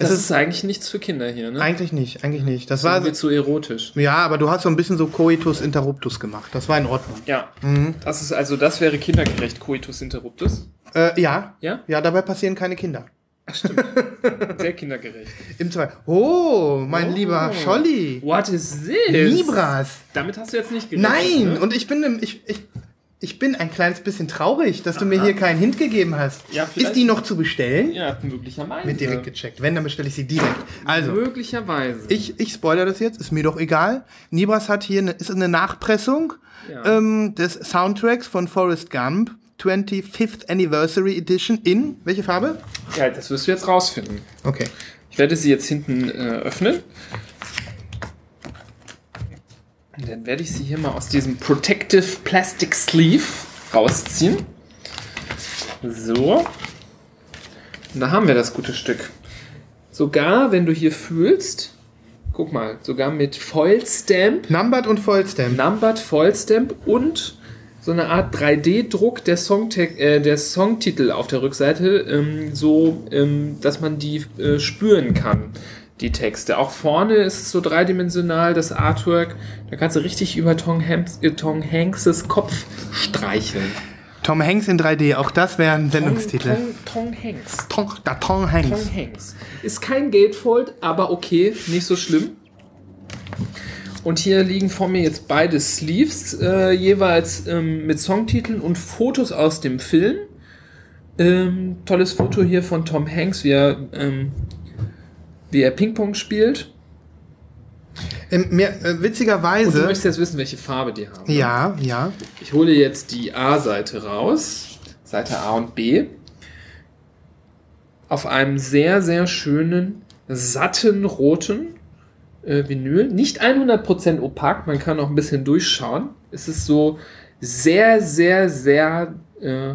es Das ist, ist eigentlich nichts für Kinder hier, ne? eigentlich nicht, eigentlich nicht. Das Das war zu erotisch. ja, aber du hast so ein bisschen so Coitus Interruptus gemacht. Das war in Ordnung. Ja. Mhm. Das ist also, das wäre kindergerecht, Coitus interruptus. Äh, ja, Ja? ja, dabei passieren keine Kinder. Sehr kindergerecht. Im zwei. Oh, mein Oh. lieber Scholli. What is this? Libras. Damit hast du jetzt nicht gerechnet. Nein, Ne? und ich bin im, ich, ich Ich bin ein kleines bisschen traurig, dass du mir hier keinen Hint gegeben hast. Ja, ist die noch zu bestellen? Ja, möglicherweise. Wird direkt gecheckt. Wenn, dann bestelle ich sie direkt. Also, möglicherweise. ich, ich spoilere das jetzt, ist mir doch egal. Nibras hat hier eine, ist eine Nachpressung Ja. ähm, des Soundtracks von Forrest Gump, 25th Anniversary Edition in, welche Farbe? ja, das wirst du jetzt rausfinden. Okay. Ich werde sie jetzt hinten äh, öffnen. Und dann werde ich sie hier mal aus diesem Protective Plastic Sleeve rausziehen. So. Und da haben wir das gute Stück. Sogar, wenn du hier fühlst, guck mal, sogar mit Foil Stamp, Numbered und Vollstamp. Numbered Foil Stamp und so eine Art 3D-Druck der, Songte- äh, der Songtitel auf der Rückseite, ähm, so ähm, dass man die äh, spüren kann, die Texte. Auch vorne ist es so dreidimensional, das Artwork. Da kannst du richtig über Tom, Hanks, äh, Tom Hanks' Kopf streicheln. Tom Hanks in 3D, auch das wäre ein Sendungstitel. Tom, Tom Hanks. Tom, da Tom Hanks. Tom Hanks. Ist kein Gatefold, aber okay, nicht so schlimm. Und hier liegen vor mir jetzt beide Sleeves, äh, jeweils ähm, mit Songtiteln und Fotos aus dem Film. Ähm, tolles Foto hier von Tom Hanks, wie er, ähm, wie er Ping-Pong spielt. Ähm, mir, äh, Und du witzigerweise. möchtest jetzt wissen, welche Farbe die haben. ne? Ja, ja. Ich hole jetzt die A-Seite raus, Seite A und B, auf einem sehr, sehr schönen, satten roten äh, Vinyl. Nicht 100% opak, man kann auch ein bisschen durchschauen. Es ist so sehr, sehr, sehr äh,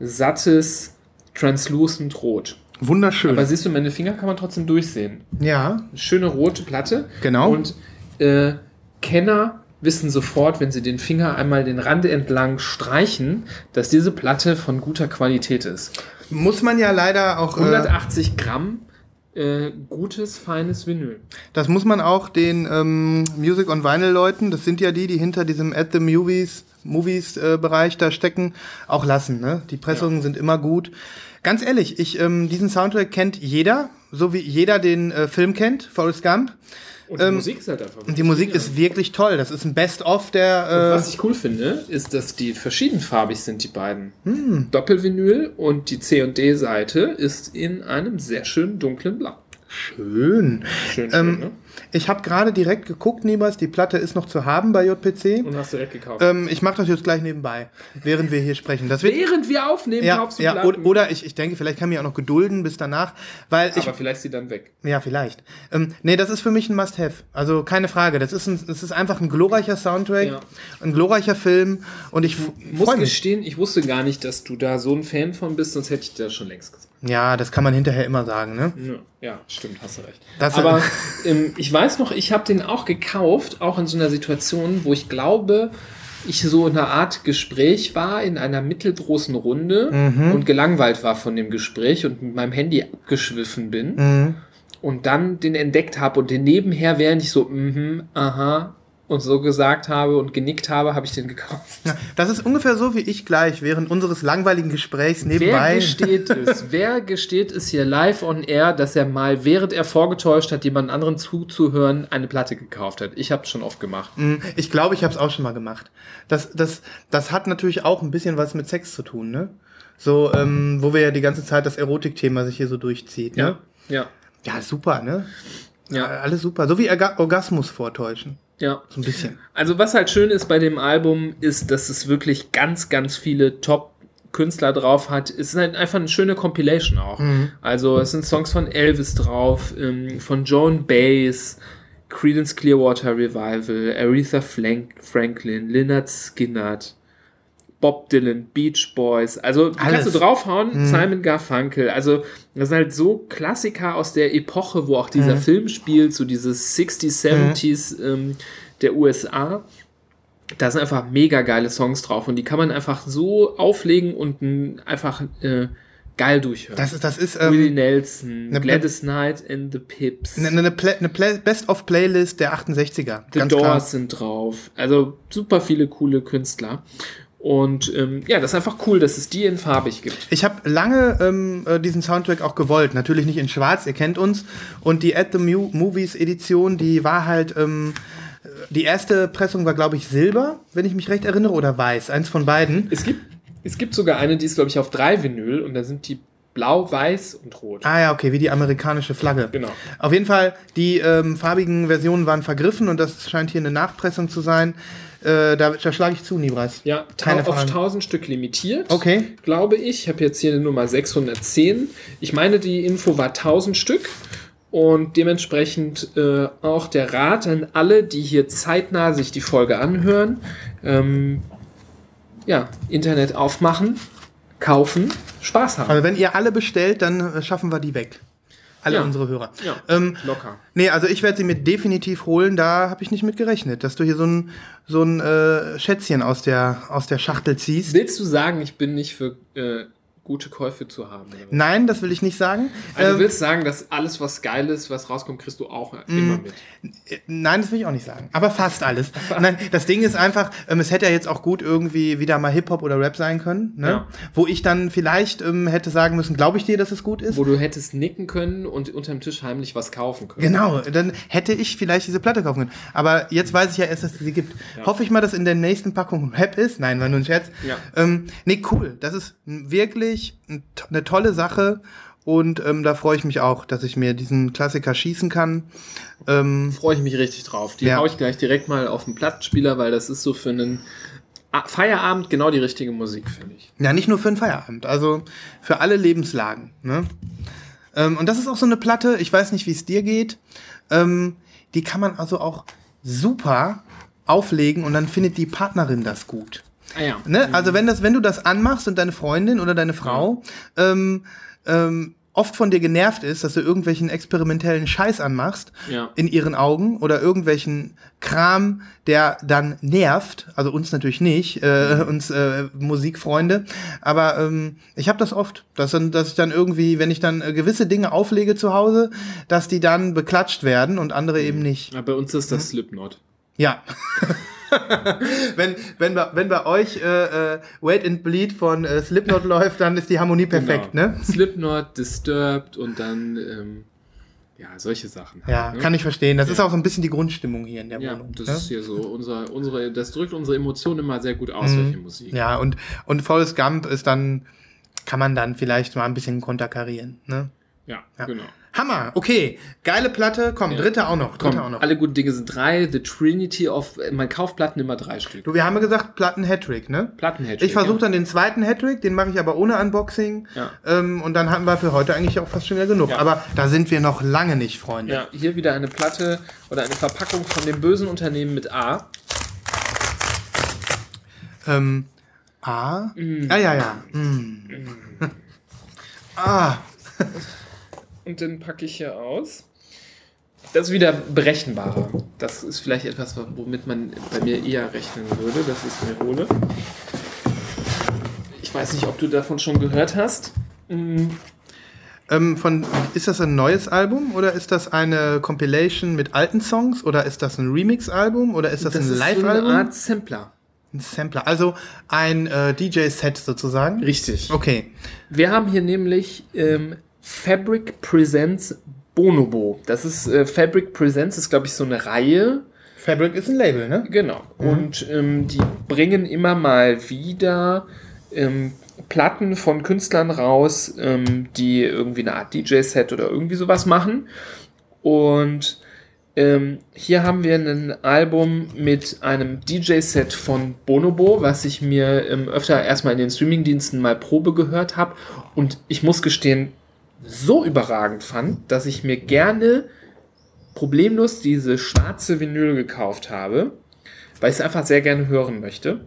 sattes, translucent Rot. Wunderschön. Aber siehst du, meine Finger kann man trotzdem durchsehen. ja, schöne rote Platte. Genau. Und äh, Kenner wissen sofort, wenn sie den Finger einmal den Rand entlang streichen, dass diese Platte von guter Qualität ist. muss man ja leider auch. Äh, 180 Gramm äh, gutes, feines Vinyl. das muss man auch den ähm, Music on Vinyl Leuten, das sind ja die, die hinter diesem At the Movies, Movies äh, Bereich da stecken, auch lassen. Ne? Die Pressungen sind immer gut. Ganz ehrlich, ich, ähm, diesen Soundtrack kennt jeder, so wie jeder den äh, Film kennt, Forrest Gump. Und die Musik ist halt einfach. Die Musik ist wirklich toll. Das ist ein Best-of der. Äh, Was ich cool finde, ist, dass die verschiedenfarbig sind, die beiden. Hm. Doppelvinyl und die C und D-Seite ist in einem sehr schönen dunklen Blau. Schön. Schön, schön, Ähm, ne? Ich habe gerade direkt geguckt, Nibas, die Platte ist noch zu haben bei JPC. Und hast du direkt gekauft. Ähm, ich mache das jetzt gleich nebenbei, während wir hier sprechen. Das wird, Während wir aufnehmen, ja, kaufst du ja, Platten. oder, ich, ich denke, vielleicht kann mich auch noch gedulden bis danach, weil ich, Aber vielleicht ist sie dann weg. ja, vielleicht. Ähm, nee, das ist für mich ein Must-Have. Also keine Frage. Das ist, ein, das ist einfach ein glorreicher Soundtrack, Ja. ein glorreicher Film und ich muss gestehen, ich wusste gar nicht, dass du da so ein Fan von bist, sonst hätte ich dir das schon längst gesagt. Ja, das kann man hinterher immer sagen, ne? Ja, stimmt, hast du recht. Das- Aber ähm, ich weiß noch, ich habe den auch gekauft, auch in so einer Situation, wo ich glaube, ich so in einer Art Gespräch war, in einer mittelgroßen Runde Mhm. und gelangweilt war von dem Gespräch und mit meinem Handy abgeschwiffen bin Mhm. und dann den entdeckt habe und den nebenher, während ich so, mhm, aha, und so gesagt habe und genickt habe, habe ich den gekauft. Ja, das ist ungefähr so wie ich gleich während unseres langweiligen Gesprächs Wer nebenbei. gesteht es? Wer gesteht es hier live on air, dass er mal, während er vorgetäuscht hat, jemand anderen zuzuhören, eine Platte gekauft hat? Ich habe es schon oft gemacht. Mm, Ich glaube, ich habe es auch schon mal gemacht. Das, das, das hat natürlich auch ein bisschen was mit Sex zu tun, ne? So, ähm, wo wir ja die ganze Zeit das Erotikthema sich hier so durchzieht, ne? Ja, Ja, super, ne? ja, Alles super. So wie Orga Orgasmus vortäuschen. Ja. So ein bisschen. Also was halt schön ist bei dem Album, ist, dass es wirklich ganz, ganz viele Top-Künstler drauf hat. Es ist halt einfach eine schöne Compilation auch. Also es sind Songs von Elvis drauf, ähm, von Joan Baez, Creedence Clearwater Revival, Aretha Frank Franklin, Lynyrd Skynyrd, Bob Dylan, Beach Boys. Also kannst du draufhauen, Simon Garfunkel. Also das sind halt so Klassiker aus der Epoche, wo auch dieser Film spielt, so dieses 60s, 70s ähm, der USA. Da sind einfach mega geile Songs drauf und die kann man einfach so auflegen und einfach äh, geil durchhören. Das ist, das ist Willie ähm, Nelson, ne- Gladys Knight and the Pips. eine ne, Pla ne Pla Best-of-Playlist der 68er. The Doors klar. sind drauf. Also super viele coole Künstler. Und ähm, ja, das ist einfach cool, dass es die in farbig gibt. Ich habe lange ähm, äh, diesen Soundtrack auch gewollt. Natürlich nicht in Schwarz, ihr kennt uns. Und die At the Mu Movies Edition, die war halt ähm, die erste Pressung war, glaube ich, Silber, wenn ich mich recht erinnere, oder Weiß. Eins von beiden. Es gibt, es gibt sogar eine, die ist, glaube ich, auf drei Vinyl und da sind die blau, weiß und rot. Ah ja, okay, wie die amerikanische Flagge. Genau. Auf jeden Fall, die ähm, farbigen Versionen waren vergriffen und das scheint hier eine Nachpressung zu sein. Äh, da, da schlage ich zu, Nibras. Ja, Keine auf Fragen. 1000 Stück limitiert. Okay. Glaube ich. Ich habe jetzt hier eine Nummer 610. Ich meine, die Info war 1000 Stück. Und dementsprechend äh, auch der Rat an alle, die hier zeitnah sich die Folge anhören. Ähm, ja, Internet aufmachen, kaufen, Spaß haben. Also wenn ihr alle bestellt, dann schaffen wir die weg. Alle Ja. unsere Hörer. Ja, Ähm, locker. nee, also ich werde sie mir definitiv holen. Da habe ich nicht mit gerechnet, dass du hier so ein, so ein äh, Schätzchen aus der, aus der Schachtel ziehst. Willst du sagen, ich bin nicht für äh, gute Käufe zu haben? Nein, das will ich nicht sagen. Also, du Ähm, willst sagen, dass alles, was geil ist, was rauskommt, kriegst du auch immer mit. Äh, Nein, das will ich auch nicht sagen. Aber fast alles. Nein, das Ding ist einfach, ähm, es hätte ja jetzt auch gut irgendwie wieder mal Hip-Hop oder Rap sein können, ne? Ja. Wo ich dann vielleicht ähm, hätte sagen müssen, glaube ich dir, dass es gut ist? Wo du hättest nicken können und unterm Tisch heimlich was kaufen können. Genau, dann hätte ich vielleicht diese Platte kaufen können. Aber jetzt weiß ich ja erst, dass es sie gibt. Hoffe ich mal, dass in der nächsten Packung Rap ist. Nein, war nur ein Scherz. Ja. Ähm, nee, cool. Das ist wirklich ein- eine tolle Sache. Und ähm, da freue ich mich auch, dass ich mir diesen Klassiker schießen kann. Ähm, Freue ich mich richtig drauf. Die Ja. hau ich gleich direkt mal auf den Plattenspieler, weil das ist so für einen Feierabend genau die richtige Musik, finde ich. Ja, nicht nur für den Feierabend, also für alle Lebenslagen. Ne? Ähm, und das ist auch so eine Platte, ich weiß nicht, wie es dir geht, ähm, die kann man also auch super auflegen und dann findet die Partnerin das gut. Ah ja. Ne? Also wenn, das, wenn du das anmachst und deine Freundin oder deine Frau ähm, ähm, oft von dir genervt ist, dass du irgendwelchen experimentellen Scheiß anmachst Ja. in ihren Augen oder irgendwelchen Kram, der dann nervt, also uns natürlich nicht, äh, uns äh, Musikfreunde, aber ähm, ich habe das oft, dass, dann, dass ich dann irgendwie, wenn ich dann äh, gewisse Dinge auflege zu Hause, dass die dann beklatscht werden und andere eben nicht. Ja, bei uns ist das Slipknot. Ja. wenn, wenn, bei, wenn bei euch äh, äh, Wait and Bleed von äh, Slipknot läuft, dann ist die Harmonie perfekt, Genau. ne? Slipknot, Disturbed und dann, ähm, ja, solche Sachen. Ja, ne? kann ich verstehen. Das ist auch so ein bisschen die Grundstimmung hier in der Ja, Wohnung. das ne? ist hier so. Unser, unsere, das drückt unsere Emotionen immer sehr gut aus, welche Musik. Mhm. Ja, und, und Forrest Gump ist dann, kann man dann vielleicht mal ein bisschen konterkarieren, ne? Ja, genau. Hammer, okay. Geile Platte, komm, dritte auch noch. Dritte Komm, auch noch. alle guten Dinge sind drei. The Trinity of. Man kauft Platten immer drei Stück. Du, wir haben ja gesagt, Platten-Hattrick, ne? Platten-Hattrick, Ich versuche ja. dann den zweiten Hattrick, den mache ich aber ohne Unboxing. Ja. Ähm, und dann hatten wir für heute eigentlich auch fast schon wieder genug. Ja. Aber da sind wir noch lange nicht, Freunde. Ja, hier wieder eine Platte oder eine Verpackung von dem bösen Unternehmen mit A. Ähm, A? Mm. Ah, ja, ja. Mm. ah, Und den packe ich hier aus. Das ist wieder berechenbarer. Das ist vielleicht etwas, womit man bei mir eher rechnen würde, es mir hole. Ich weiß nicht, ob du davon schon gehört hast. Mm, ähm, von, ist das ein neues Album oder ist das eine Compilation mit alten Songs oder ist das ein Remix-Album oder ist das, Das ein ist so Live-Album? eine Art Sampler. ein Sampler, also ein äh, DJ-Set sozusagen. Richtig. Okay. Wir haben hier nämlich ähm, Fabric Presents Bonobo. Das ist äh, Fabric Presents ist glaube ich so eine Reihe. Fabric ist ein Label, ne? Genau. Und ähm, die bringen immer mal wieder ähm, Platten von Künstlern raus, ähm, die irgendwie eine Art DJ-Set oder irgendwie sowas machen. Und ähm, hier haben wir ein Album mit einem DJ-Set von Bonobo, was ich mir ähm, öfter erstmal in den Streamingdiensten mal Probe gehört habe. Und ich muss gestehen, so überragend fand, dass ich mir gerne problemlos diese schwarze Vinyl gekauft habe, weil ich es einfach sehr gerne hören möchte.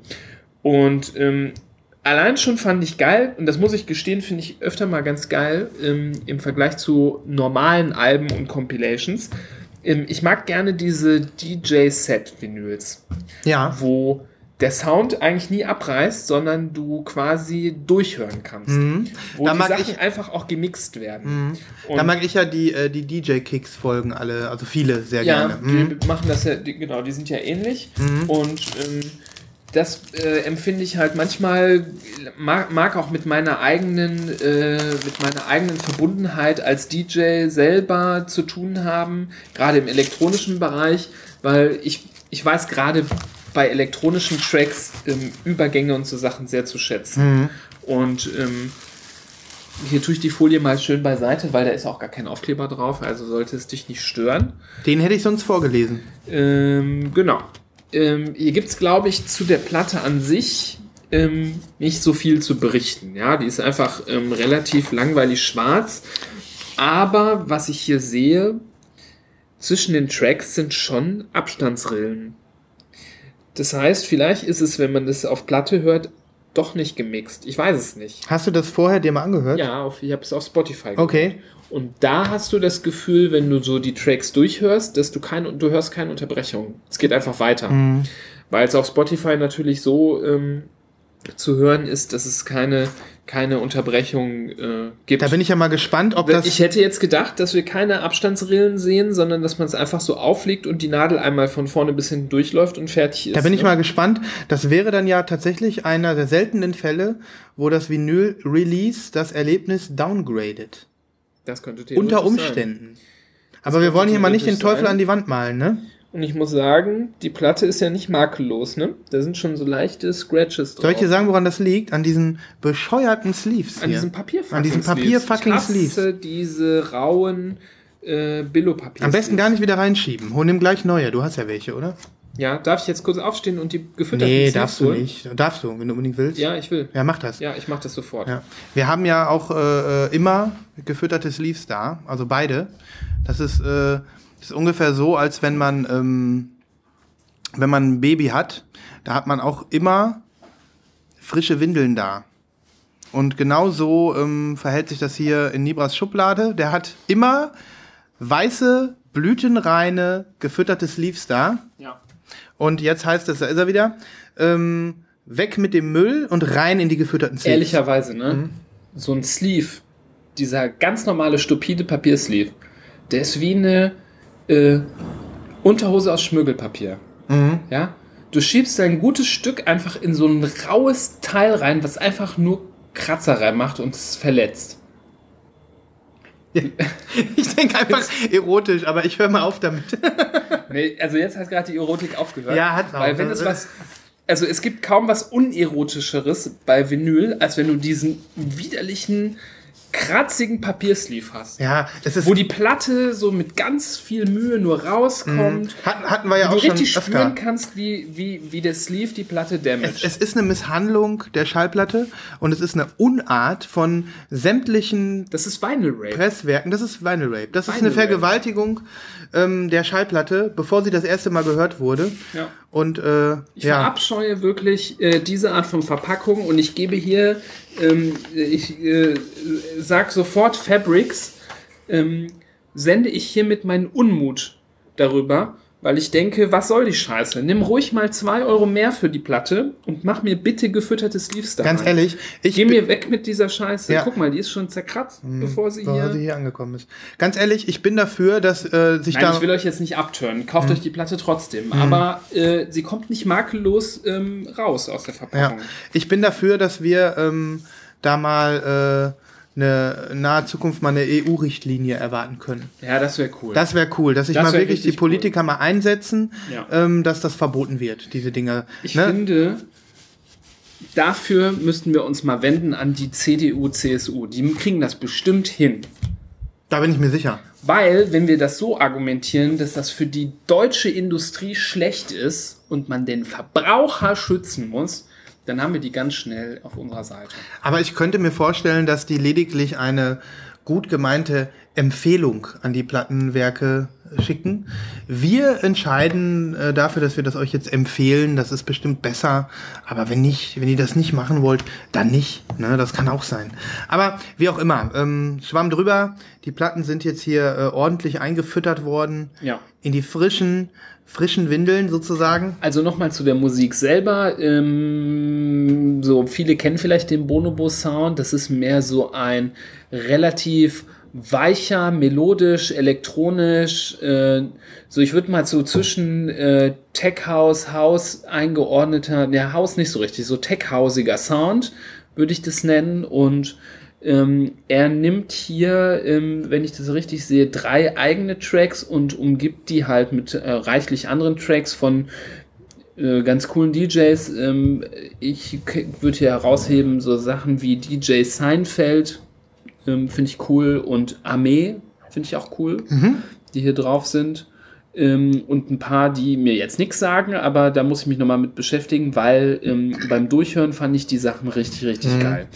Und ähm, allein schon fand ich geil, und das muss ich gestehen, finde ich öfter mal ganz geil ähm, im Vergleich zu normalen Alben und Compilations. Ähm, ich mag gerne diese DJ-Set-Vinyls, Ja. wo der Sound eigentlich nie abreißt, sondern du quasi durchhören kannst. Wo Mhm. Da die mag Sachen ich- Mhm. einfach auch gemixt werden. Und Da mag ich ja die, äh, die DJ-Kicks-Folgen alle, also viele sehr Ja, gerne. Mhm. die machen das ja, die, genau, die sind ja ähnlich. Und ähm, das äh, empfinde ich halt manchmal, mag, mag auch mit meiner eigenen, äh, mit meiner eigenen Verbundenheit als DJ selber zu tun haben, gerade im elektronischen Bereich, weil ich, ich weiß gerade bei elektronischen Tracks ähm, Übergänge und so Sachen sehr zu schätzen. Und ähm, hier tue ich die Folie mal schön beiseite, weil da ist auch gar kein Aufkleber drauf, also sollte es dich nicht stören. Den hätte ich sonst vorgelesen. Ähm, genau. Ähm, hier gibt es, glaube ich, zu der Platte an sich ähm, nicht so viel zu berichten. Ja, die ist einfach ähm, relativ langweilig schwarz. Aber was ich hier sehe, zwischen den Tracks sind schon Abstandsrillen. Das heißt, vielleicht ist es, wenn man das auf Platte hört, doch nicht gemixt. Ich weiß es nicht. Hast du das vorher dir mal angehört? Ja, auf, ich habe es auf Spotify gehört. Okay. Und da hast du das Gefühl, wenn du so die Tracks durchhörst, dass du kein, du hörst keine Unterbrechung. Es geht einfach weiter. Mhm. Weil es auf Spotify natürlich so ähm, zu hören ist, dass es keine, keine Unterbrechung äh, gibt. Da bin ich ja mal gespannt, ob das. ich hätte jetzt gedacht, dass wir keine Abstandsrillen sehen, sondern dass man es einfach so auflegt und die Nadel einmal von vorne bis hinten durchläuft und fertig ist. Da bin ich ne? mal gespannt. Das wäre dann ja tatsächlich einer der seltenen Fälle, wo das Vinyl-Release das Erlebnis downgradet. das könnte theoretisch Unter sein. Umständen. Aber wir wollen hier mal nicht den Teufel sein. an die Wand malen, ne? Und ich muss sagen, die Platte ist ja nicht makellos, ne? Da sind schon so leichte Scratches drauf. Soll ich dir sagen, woran das liegt? An diesen bescheuerten Sleeves hier. An diesem Papier-fucking An diesem Papier-fucking Ich hasse Sleeves. diese rauen äh, Billo-Papier. Am besten gar nicht wieder reinschieben. Hol nimm gleich neue. Du hast ja welche, oder? Ja, darf ich jetzt kurz aufstehen und die gefütterten Nee, Sleeves darfst du holen? nicht. Darfst du, wenn du unbedingt willst. Ja, ich will. Ja, mach das. Ja, ich mach das sofort. Ja. Wir haben ja auch äh, äh, immer gefütterte Sleeves da, also beide. Das ist, äh, ist ungefähr so, als wenn man, ähm, wenn man ein Baby hat, da hat man auch immer frische Windeln da. Und genau so ähm, verhält sich das hier in Nibras Schublade. Der hat immer weiße, blütenreine, gefütterte Sleeves da. Ja. Und jetzt heißt es, da ist er wieder, ähm, weg mit dem Müll und rein in die gefütterten Sleeves. Ehrlicherweise, ne? Mhm. So ein Sleeve, dieser ganz normale, stupide Papiersleeve, der ist wie eine äh, Unterhose aus Schmögelpapier. Mhm. Ja? Du schiebst ein gutes Stück einfach in so ein raues Teil rein, was einfach nur Kratzer reinmacht und es verletzt. Ich denke einfach erotisch, aber ich höre mal auf damit. Nee, also jetzt hat gerade die Erotik aufgehört. Ja, hat's auch. Weil wenn es was. Also es gibt kaum was unerotischeres bei Vinyl, als wenn du diesen widerlichen, kratzigen Papiersleeve hast. Ja, es ist. Wo die Platte so mit ganz viel Mühe nur rauskommt. hatten, hatten wir ja Du auch schon richtig öfter. spüren kannst, wie, wie, wie der Sleeve die Platte damaged. Es ist eine Misshandlung der Schallplatte und es ist eine Unart von sämtlichen das ist Vinyl Rape. Presswerken. Das ist Vinyl Rape. Das ist Vinyl eine Vergewaltigung ähm, der Schallplatte, bevor sie das erste Mal gehört wurde. Ja. Und äh, Ich ja, verabscheue wirklich äh, diese Art von Verpackung und ich gebe hier, ähm, ich äh, sag sofort Fabrics, ähm, sende ich hiermit meinen Unmut darüber, weil ich denke, was soll die Scheiße? Nimm ruhig mal zwei Euro mehr für die Platte und mach mir bitte gefütterte Sleeves da ganz ehrlich, ich Geh mir weg mit dieser Scheiße. Ja. Guck mal, die ist schon zerkratzt, bevor sie bevor hier... sie hier angekommen ist. Ganz ehrlich, ich bin dafür, dass äh, sich Nein, da ich will euch jetzt nicht abtören. Kauft Mhm. euch die Platte trotzdem. Aber äh, sie kommt nicht makellos ähm, raus aus der Ja, Verpackung. ich bin dafür, dass wir ähm, da mal äh, eine in nahe Zukunft mal eine EU-Richtlinie erwarten können. Ja, das wäre cool. Das wäre cool, dass sich Das mal wirklich die Politiker mal einsetzen, Ja. ähm, dass das verboten wird, diese Dinge. ich ne? finde, dafür müssten wir uns mal wenden an die CDU, CSU. Die kriegen das bestimmt hin. Da bin ich mir sicher. Weil, wenn wir das so argumentieren, dass das für die deutsche Industrie schlecht ist und man den Verbraucher schützen muss, dann haben wir die ganz schnell auf unserer Seite. Aber ich könnte mir vorstellen, dass die lediglich eine gut gemeinte Empfehlung an die Plattenwerke schicken. Wir entscheiden äh, dafür, dass wir das euch jetzt empfehlen. Das ist bestimmt besser. Aber wenn nicht, wenn ihr das nicht machen wollt, dann nicht. Ne, das kann auch sein. Aber wie auch immer, ähm, Schwamm drüber. Die Platten sind jetzt hier äh, ordentlich eingefüttert worden. Ja. In die frischen, frischen Windeln sozusagen. Also nochmal zu der Musik selber. Ähm, so viele kennen vielleicht den Bonobo Sound. Das ist mehr so ein relativ weicher, melodisch, elektronisch, äh, so ich würde mal so zwischen äh, Tech House, House eingeordneter, ja House nicht so richtig, so Tech Hausiger Sound würde ich das nennen und ähm, er nimmt hier, ähm, wenn ich das richtig sehe, drei eigene Tracks und umgibt die halt mit äh, reichlich anderen Tracks von äh, ganz coolen DJs. Ähm, ich würde hier herausheben so Sachen wie DJ Seinfeld, ähm, finde ich cool, und Armee finde ich auch cool, mhm. die hier drauf sind. Ähm, und ein paar, die mir jetzt nichts sagen, aber da muss ich mich nochmal mit beschäftigen, weil ähm, beim Durchhören fand ich die Sachen richtig, richtig mhm. geil.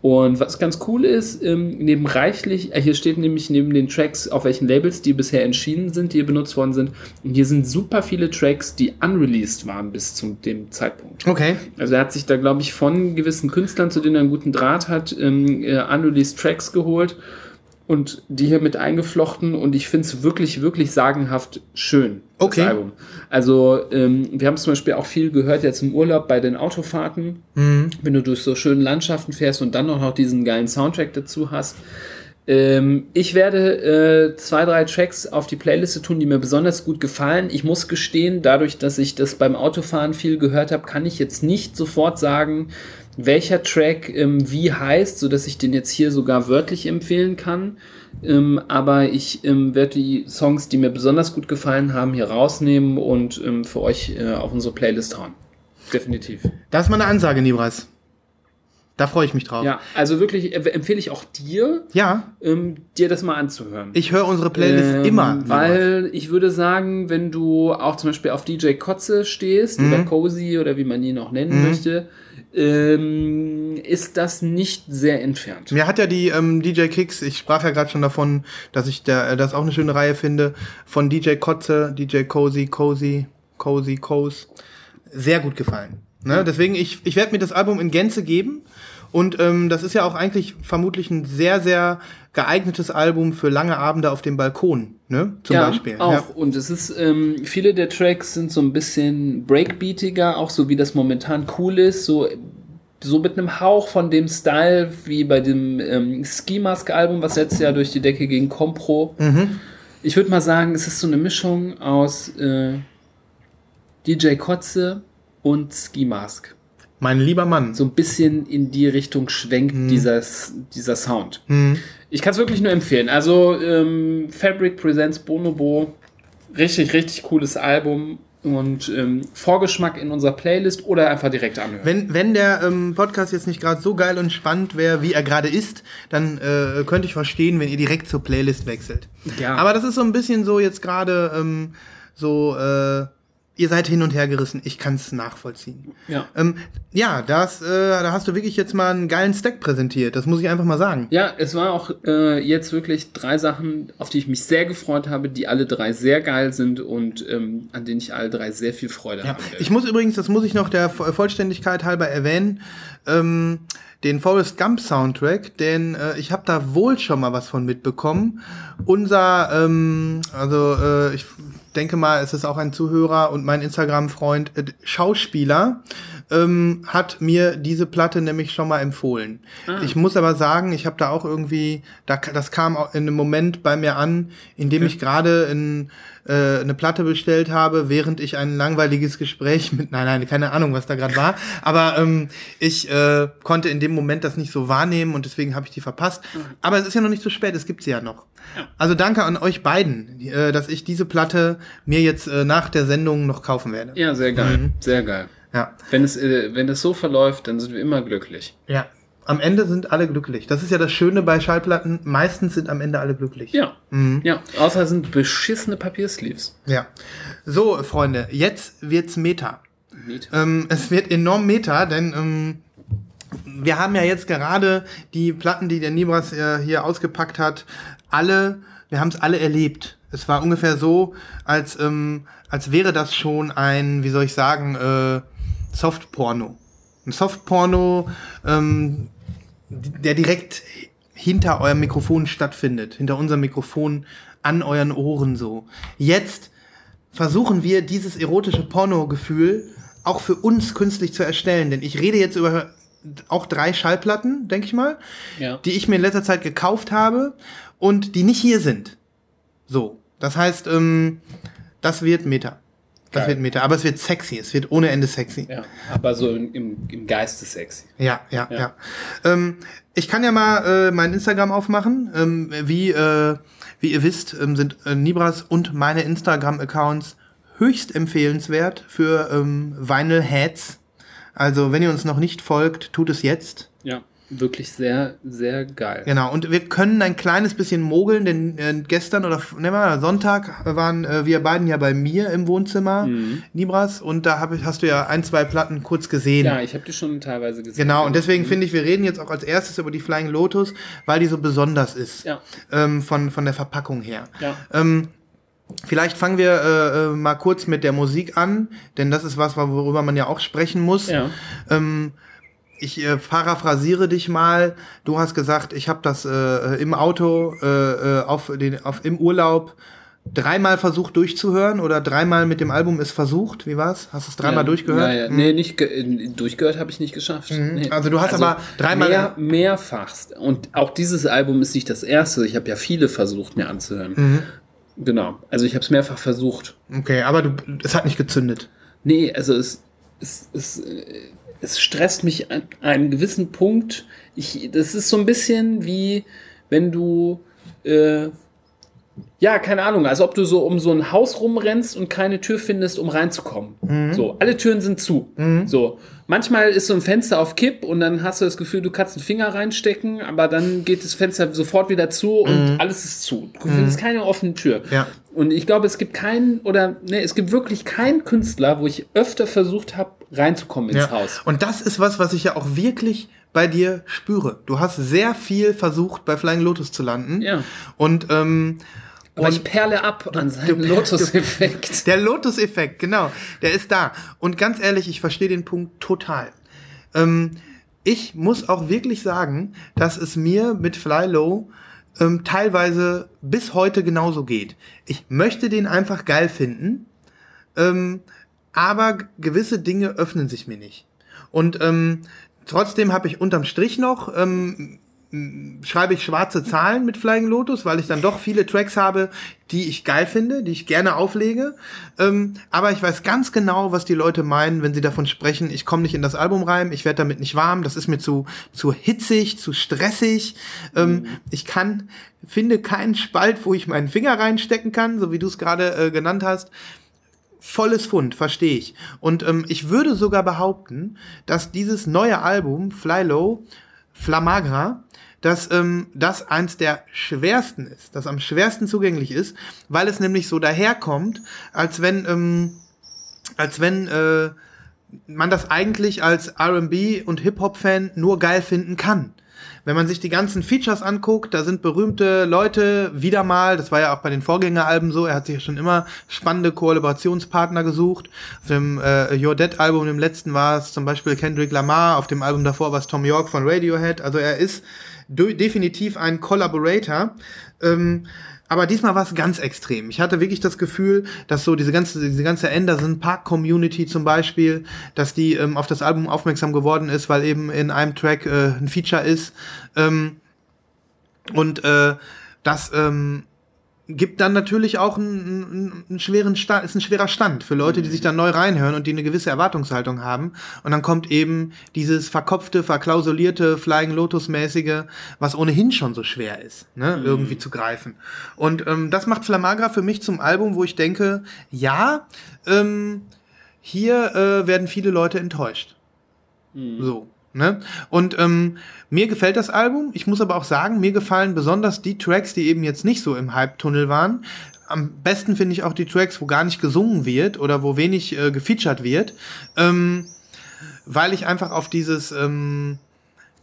Und was ganz cool ist, ähm, neben reichlich, äh, hier steht nämlich neben den Tracks, auf welchen Labels die bisher entschieden sind, die hier benutzt worden sind. Und hier sind super viele Tracks, die unreleased waren bis zu dem Zeitpunkt. Okay. Also er hat sich da, glaube ich, von gewissen Künstlern, zu denen er einen guten Draht hat, ähm, äh, unreleased Tracks geholt und die hier mit eingeflochten und ich finde es wirklich, wirklich sagenhaft schön. Okay. Album. Also ähm, wir haben zum Beispiel auch viel gehört jetzt im Urlaub bei den Autofahrten, mhm. wenn du durch so schöne Landschaften fährst und dann noch diesen geilen Soundtrack dazu hast. Ähm, ich werde äh, zwei, drei Tracks auf die Playliste tun, die mir besonders gut gefallen. Ich muss gestehen, dadurch, dass ich das beim Autofahren viel gehört habe, kann ich jetzt nicht sofort sagen, welcher Track ähm, wie heißt, sodass ich den jetzt hier sogar wörtlich empfehlen kann. Ähm, aber ich ähm, werde die Songs, die mir besonders gut gefallen haben, hier rausnehmen und ähm, für euch äh, auf unsere Playlist hauen. Definitiv. Das ist mal eine Ansage, Nibras. Da freue ich mich drauf. Ja, also wirklich äh, empfehle ich auch dir, ja. ähm, dir das mal anzuhören. Ich höre unsere Playlist ähm, immer. Weil ich würde sagen, wenn du auch zum Beispiel auf DJ Kotze stehst mhm. oder Cozy oder wie man ihn auch nennen mhm. möchte, ähm, ist das nicht sehr entfernt. Mir hat ja die ähm, DJ Kicks, ich sprach ja gerade schon davon, dass ich da, äh, das auch eine schöne Reihe finde, von DJ Kotze, DJ Cozy, Cozy, Cozy, Coz, sehr gut gefallen. Ne? Deswegen, ich, ich werde mir das Album in Gänze geben. Und ähm, das ist ja auch eigentlich vermutlich ein sehr, sehr geeignetes Album für lange Abende auf dem Balkon, ne? Zum ja, Beispiel. Auch. Ja. Und es ist, ähm, viele der Tracks sind so ein bisschen breakbeatiger, auch so wie das momentan cool ist, so so mit einem Hauch von dem Style wie bei dem ähm, Ski Mask Album, was letztes Jahr durch die Decke ging, Compro. Mhm. Ich würde mal sagen, es ist so eine Mischung aus äh, DJ Kotze und Ski Mask. Mein lieber Mann. So ein bisschen in die Richtung schwenkt mhm. dieser, dieser Sound. Mhm. Ich kann es wirklich nur empfehlen. Also ähm, Fabric Presents Bonobo, richtig, richtig cooles Album und ähm, Vorgeschmack in unserer Playlist oder einfach direkt anhören. Wenn, wenn der ähm, Podcast jetzt nicht gerade so geil und spannend wäre, wie er gerade ist, dann äh, könnte ich verstehen, wenn ihr direkt zur Playlist wechselt. Ja. Aber das ist so ein bisschen so jetzt gerade ähm, so äh, ihr seid hin und her gerissen. Ich kann es nachvollziehen. Ja. Ähm, ja, das, äh, da hast du wirklich jetzt mal einen geilen Stack präsentiert. Das muss ich einfach mal sagen. Ja, es war auch äh, jetzt wirklich drei Sachen, auf die ich mich sehr gefreut habe, die alle drei sehr geil sind und ähm, an denen ich alle drei sehr viel Freude ja. habe. Ich muss übrigens, das muss ich noch der Vollständigkeit halber erwähnen, ähm, den Forrest Gump Soundtrack, denn äh, ich habe da wohl schon mal was von mitbekommen. Unser, ähm, also äh, ich denke mal, es ist auch ein Zuhörer und mein Instagram-Freund äh, Schauspieler ähm, hat mir diese Platte nämlich schon mal empfohlen. Ah. Ich muss aber sagen, ich habe da auch irgendwie, da, das kam in einem Moment bei mir an, in dem okay. ich gerade in äh, eine Platte bestellt habe, während ich ein langweiliges Gespräch mit, nein, nein, keine Ahnung, was da gerade war, aber ähm, ich äh, konnte in dem Moment das nicht so wahrnehmen und deswegen habe ich die verpasst. Mhm. Aber es ist ja noch nicht zu spät, es gibt sie ja noch. Ja. Also danke an euch beiden, äh, dass ich diese Platte mir jetzt äh, nach der Sendung noch kaufen werde. Ja, sehr geil, mhm. sehr geil. Ja. Wenn es, äh, wenn es so verläuft, dann sind wir immer glücklich. Ja am Ende sind alle glücklich. Das ist ja das Schöne bei Schallplatten. Meistens sind am Ende alle glücklich. Ja. Mhm. Ja. Außer es sind beschissene Papiersleeves. Ja. So, Freunde, jetzt wird's Meta. Meta. Ähm, es wird enorm Meta, denn ähm, wir haben ja jetzt gerade die Platten, die der Nibras äh, hier ausgepackt hat, alle, wir haben es alle erlebt. Es war ungefähr so, als, ähm, als wäre das schon ein, wie soll ich sagen, äh, Softporno ein Softporno, ähm, der direkt hinter eurem Mikrofon stattfindet, hinter unserem Mikrofon an euren Ohren so. Jetzt versuchen wir dieses erotische Porno-Gefühl auch für uns künstlich zu erstellen, denn ich rede jetzt über auch drei Schallplatten, denke ich mal, Ja. die ich mir in letzter Zeit gekauft habe und die nicht hier sind. So. Das heißt, ähm, das wird Meta. Das Geil. wird Meta. Aber es wird sexy. Es wird ohne Ende sexy. Ja, aber so im, im, im Geiste sexy. Ja, ja, ja. Ja. Ähm, ich kann ja mal äh, mein Instagram aufmachen. Ähm, wie, äh, wie ihr wisst, ähm, sind äh, Nibras und meine Instagram-Accounts höchst empfehlenswert für ähm, Vinyl Heads. Also, wenn ihr uns noch nicht folgt, tut es jetzt. Ja. Wirklich sehr, sehr geil. Genau, und wir können ein kleines bisschen mogeln, denn äh, gestern oder ne, mal, Sonntag waren äh, wir beiden ja bei mir im Wohnzimmer, Nibras, und da hab hast du ja ein, zwei Platten kurz gesehen. Ja, ich habe die schon teilweise gesehen. Genau, und deswegen finde ich, wir reden jetzt auch als erstes über die Flying Lotus, weil die so besonders ist. Ja. Ähm, von, von der Verpackung her. Ja. Ähm, vielleicht fangen wir äh, äh, mal kurz mit der Musik an, denn das ist was, worüber man ja auch sprechen muss. Ja. Ähm, ich äh, paraphrasiere dich mal. Du hast gesagt, ich habe das äh, im Auto, äh, äh, auf den, auf, im Urlaub dreimal versucht durchzuhören oder dreimal mit dem Album ist versucht. Wie war's? Hast du es dreimal ja, durchgehört? Ja, ja. Mhm. Nee, nicht ge äh, durchgehört habe ich nicht geschafft. Nee. Also du hast aber dreimal- Mehr, mehrfachst. Und auch dieses Album ist nicht das erste. Ich habe ja viele versucht, mir anzuhören. Mhm. Genau. Also ich habe es mehrfach versucht. Okay, aber du, es hat nicht gezündet. Nee, also es, es, es, äh, es stresst mich an einem gewissen Punkt. Ich, das ist so ein bisschen wie, wenn du, äh, ja, keine Ahnung, als ob du so um so ein Haus rumrennst und keine Tür findest, um reinzukommen. So, alle Türen sind zu. So, manchmal ist so ein Fenster auf Kipp und dann hast du das Gefühl, du kannst einen Finger reinstecken, aber dann geht das Fenster sofort wieder zu und alles ist zu. Du findest keine offene Tür. Ja. Und ich glaube, es gibt keinen, oder nee, es gibt wirklich keinen Künstler, wo ich öfter versucht habe, reinzukommen ins Ja. Haus. Und das ist was, was ich ja auch wirklich bei dir spüre. Du hast sehr viel versucht, bei Flying Lotus zu landen. Ja. Und ähm, Aber und ich perle ab an seinem Lotus-Effekt. Der Lotus-Effekt, genau, der ist da. Und ganz ehrlich, ich verstehe den Punkt total. Ähm, ich muss auch wirklich sagen, dass es mir mit Fly Low ähm, teilweise bis heute genauso geht. Ich möchte den einfach geil finden, ähm, aber gewisse Dinge öffnen sich mir nicht. Und ähm, trotzdem habe ich unterm Strich noch ähm, schreibe ich schwarze Zahlen mit Flying Lotus, weil ich dann doch viele Tracks habe, die ich geil finde, die ich gerne auflege. Ähm, aber ich weiß ganz genau, was die Leute meinen, wenn sie davon sprechen, ich komme nicht in das Album rein, ich werde damit nicht warm, das ist mir zu, zu hitzig, zu stressig. Ähm, Ich kann, finde keinen Spalt, wo ich meinen Finger reinstecken kann, so wie du es gerade äh, genannt hast volles Fund, verstehe ich. Und ähm, ich würde sogar behaupten, dass dieses neue Album, Fly Low, Flamagra, dass ähm, das eins der schwersten ist, das am schwersten zugänglich ist, weil es nämlich so daherkommt, als wenn, ähm, als wenn äh, man das eigentlich als R&B und Hip-Hop-Fan nur geil finden kann. Wenn man sich die ganzen Features anguckt, da sind berühmte Leute wieder mal, das war ja auch bei den Vorgängeralben so, er hat sich ja schon immer spannende Kollaborationspartner gesucht. Auf dem äh, Your Dead Album, dem letzten war es zum Beispiel Kendrick Lamar, auf dem Album davor war es Tom York von Radiohead. Also er ist definitiv ein Collaborator. Ähm, aber diesmal war es ganz extrem. Ich hatte wirklich das Gefühl, dass so diese ganze, diese ganze Anderson Park Community zum Beispiel, dass die ähm, auf das Album aufmerksam geworden ist, weil eben in einem Track äh, ein Feature ist. Ähm, und äh, das ähm, gibt dann natürlich auch einen, einen, einen schweren Stand, ist ein schwerer Stand für Leute, die sich dann neu reinhören und die eine gewisse Erwartungshaltung haben. Und dann kommt eben dieses verkopfte, verklausulierte, Flying Lotus-mäßige, was ohnehin schon so schwer ist, ne, irgendwie zu greifen. Und ähm, das macht Flamagra für mich zum Album, wo ich denke, ja, ähm, hier äh, werden viele Leute enttäuscht. So. Ne? Und ähm, mir gefällt das Album. Ich muss aber auch sagen, mir gefallen besonders die Tracks, die eben jetzt nicht so im Hype-Tunnel waren. Am besten finde ich auch die Tracks, wo gar nicht gesungen wird oder wo wenig äh, gefeatured wird, ähm, weil ich einfach auf dieses, ähm,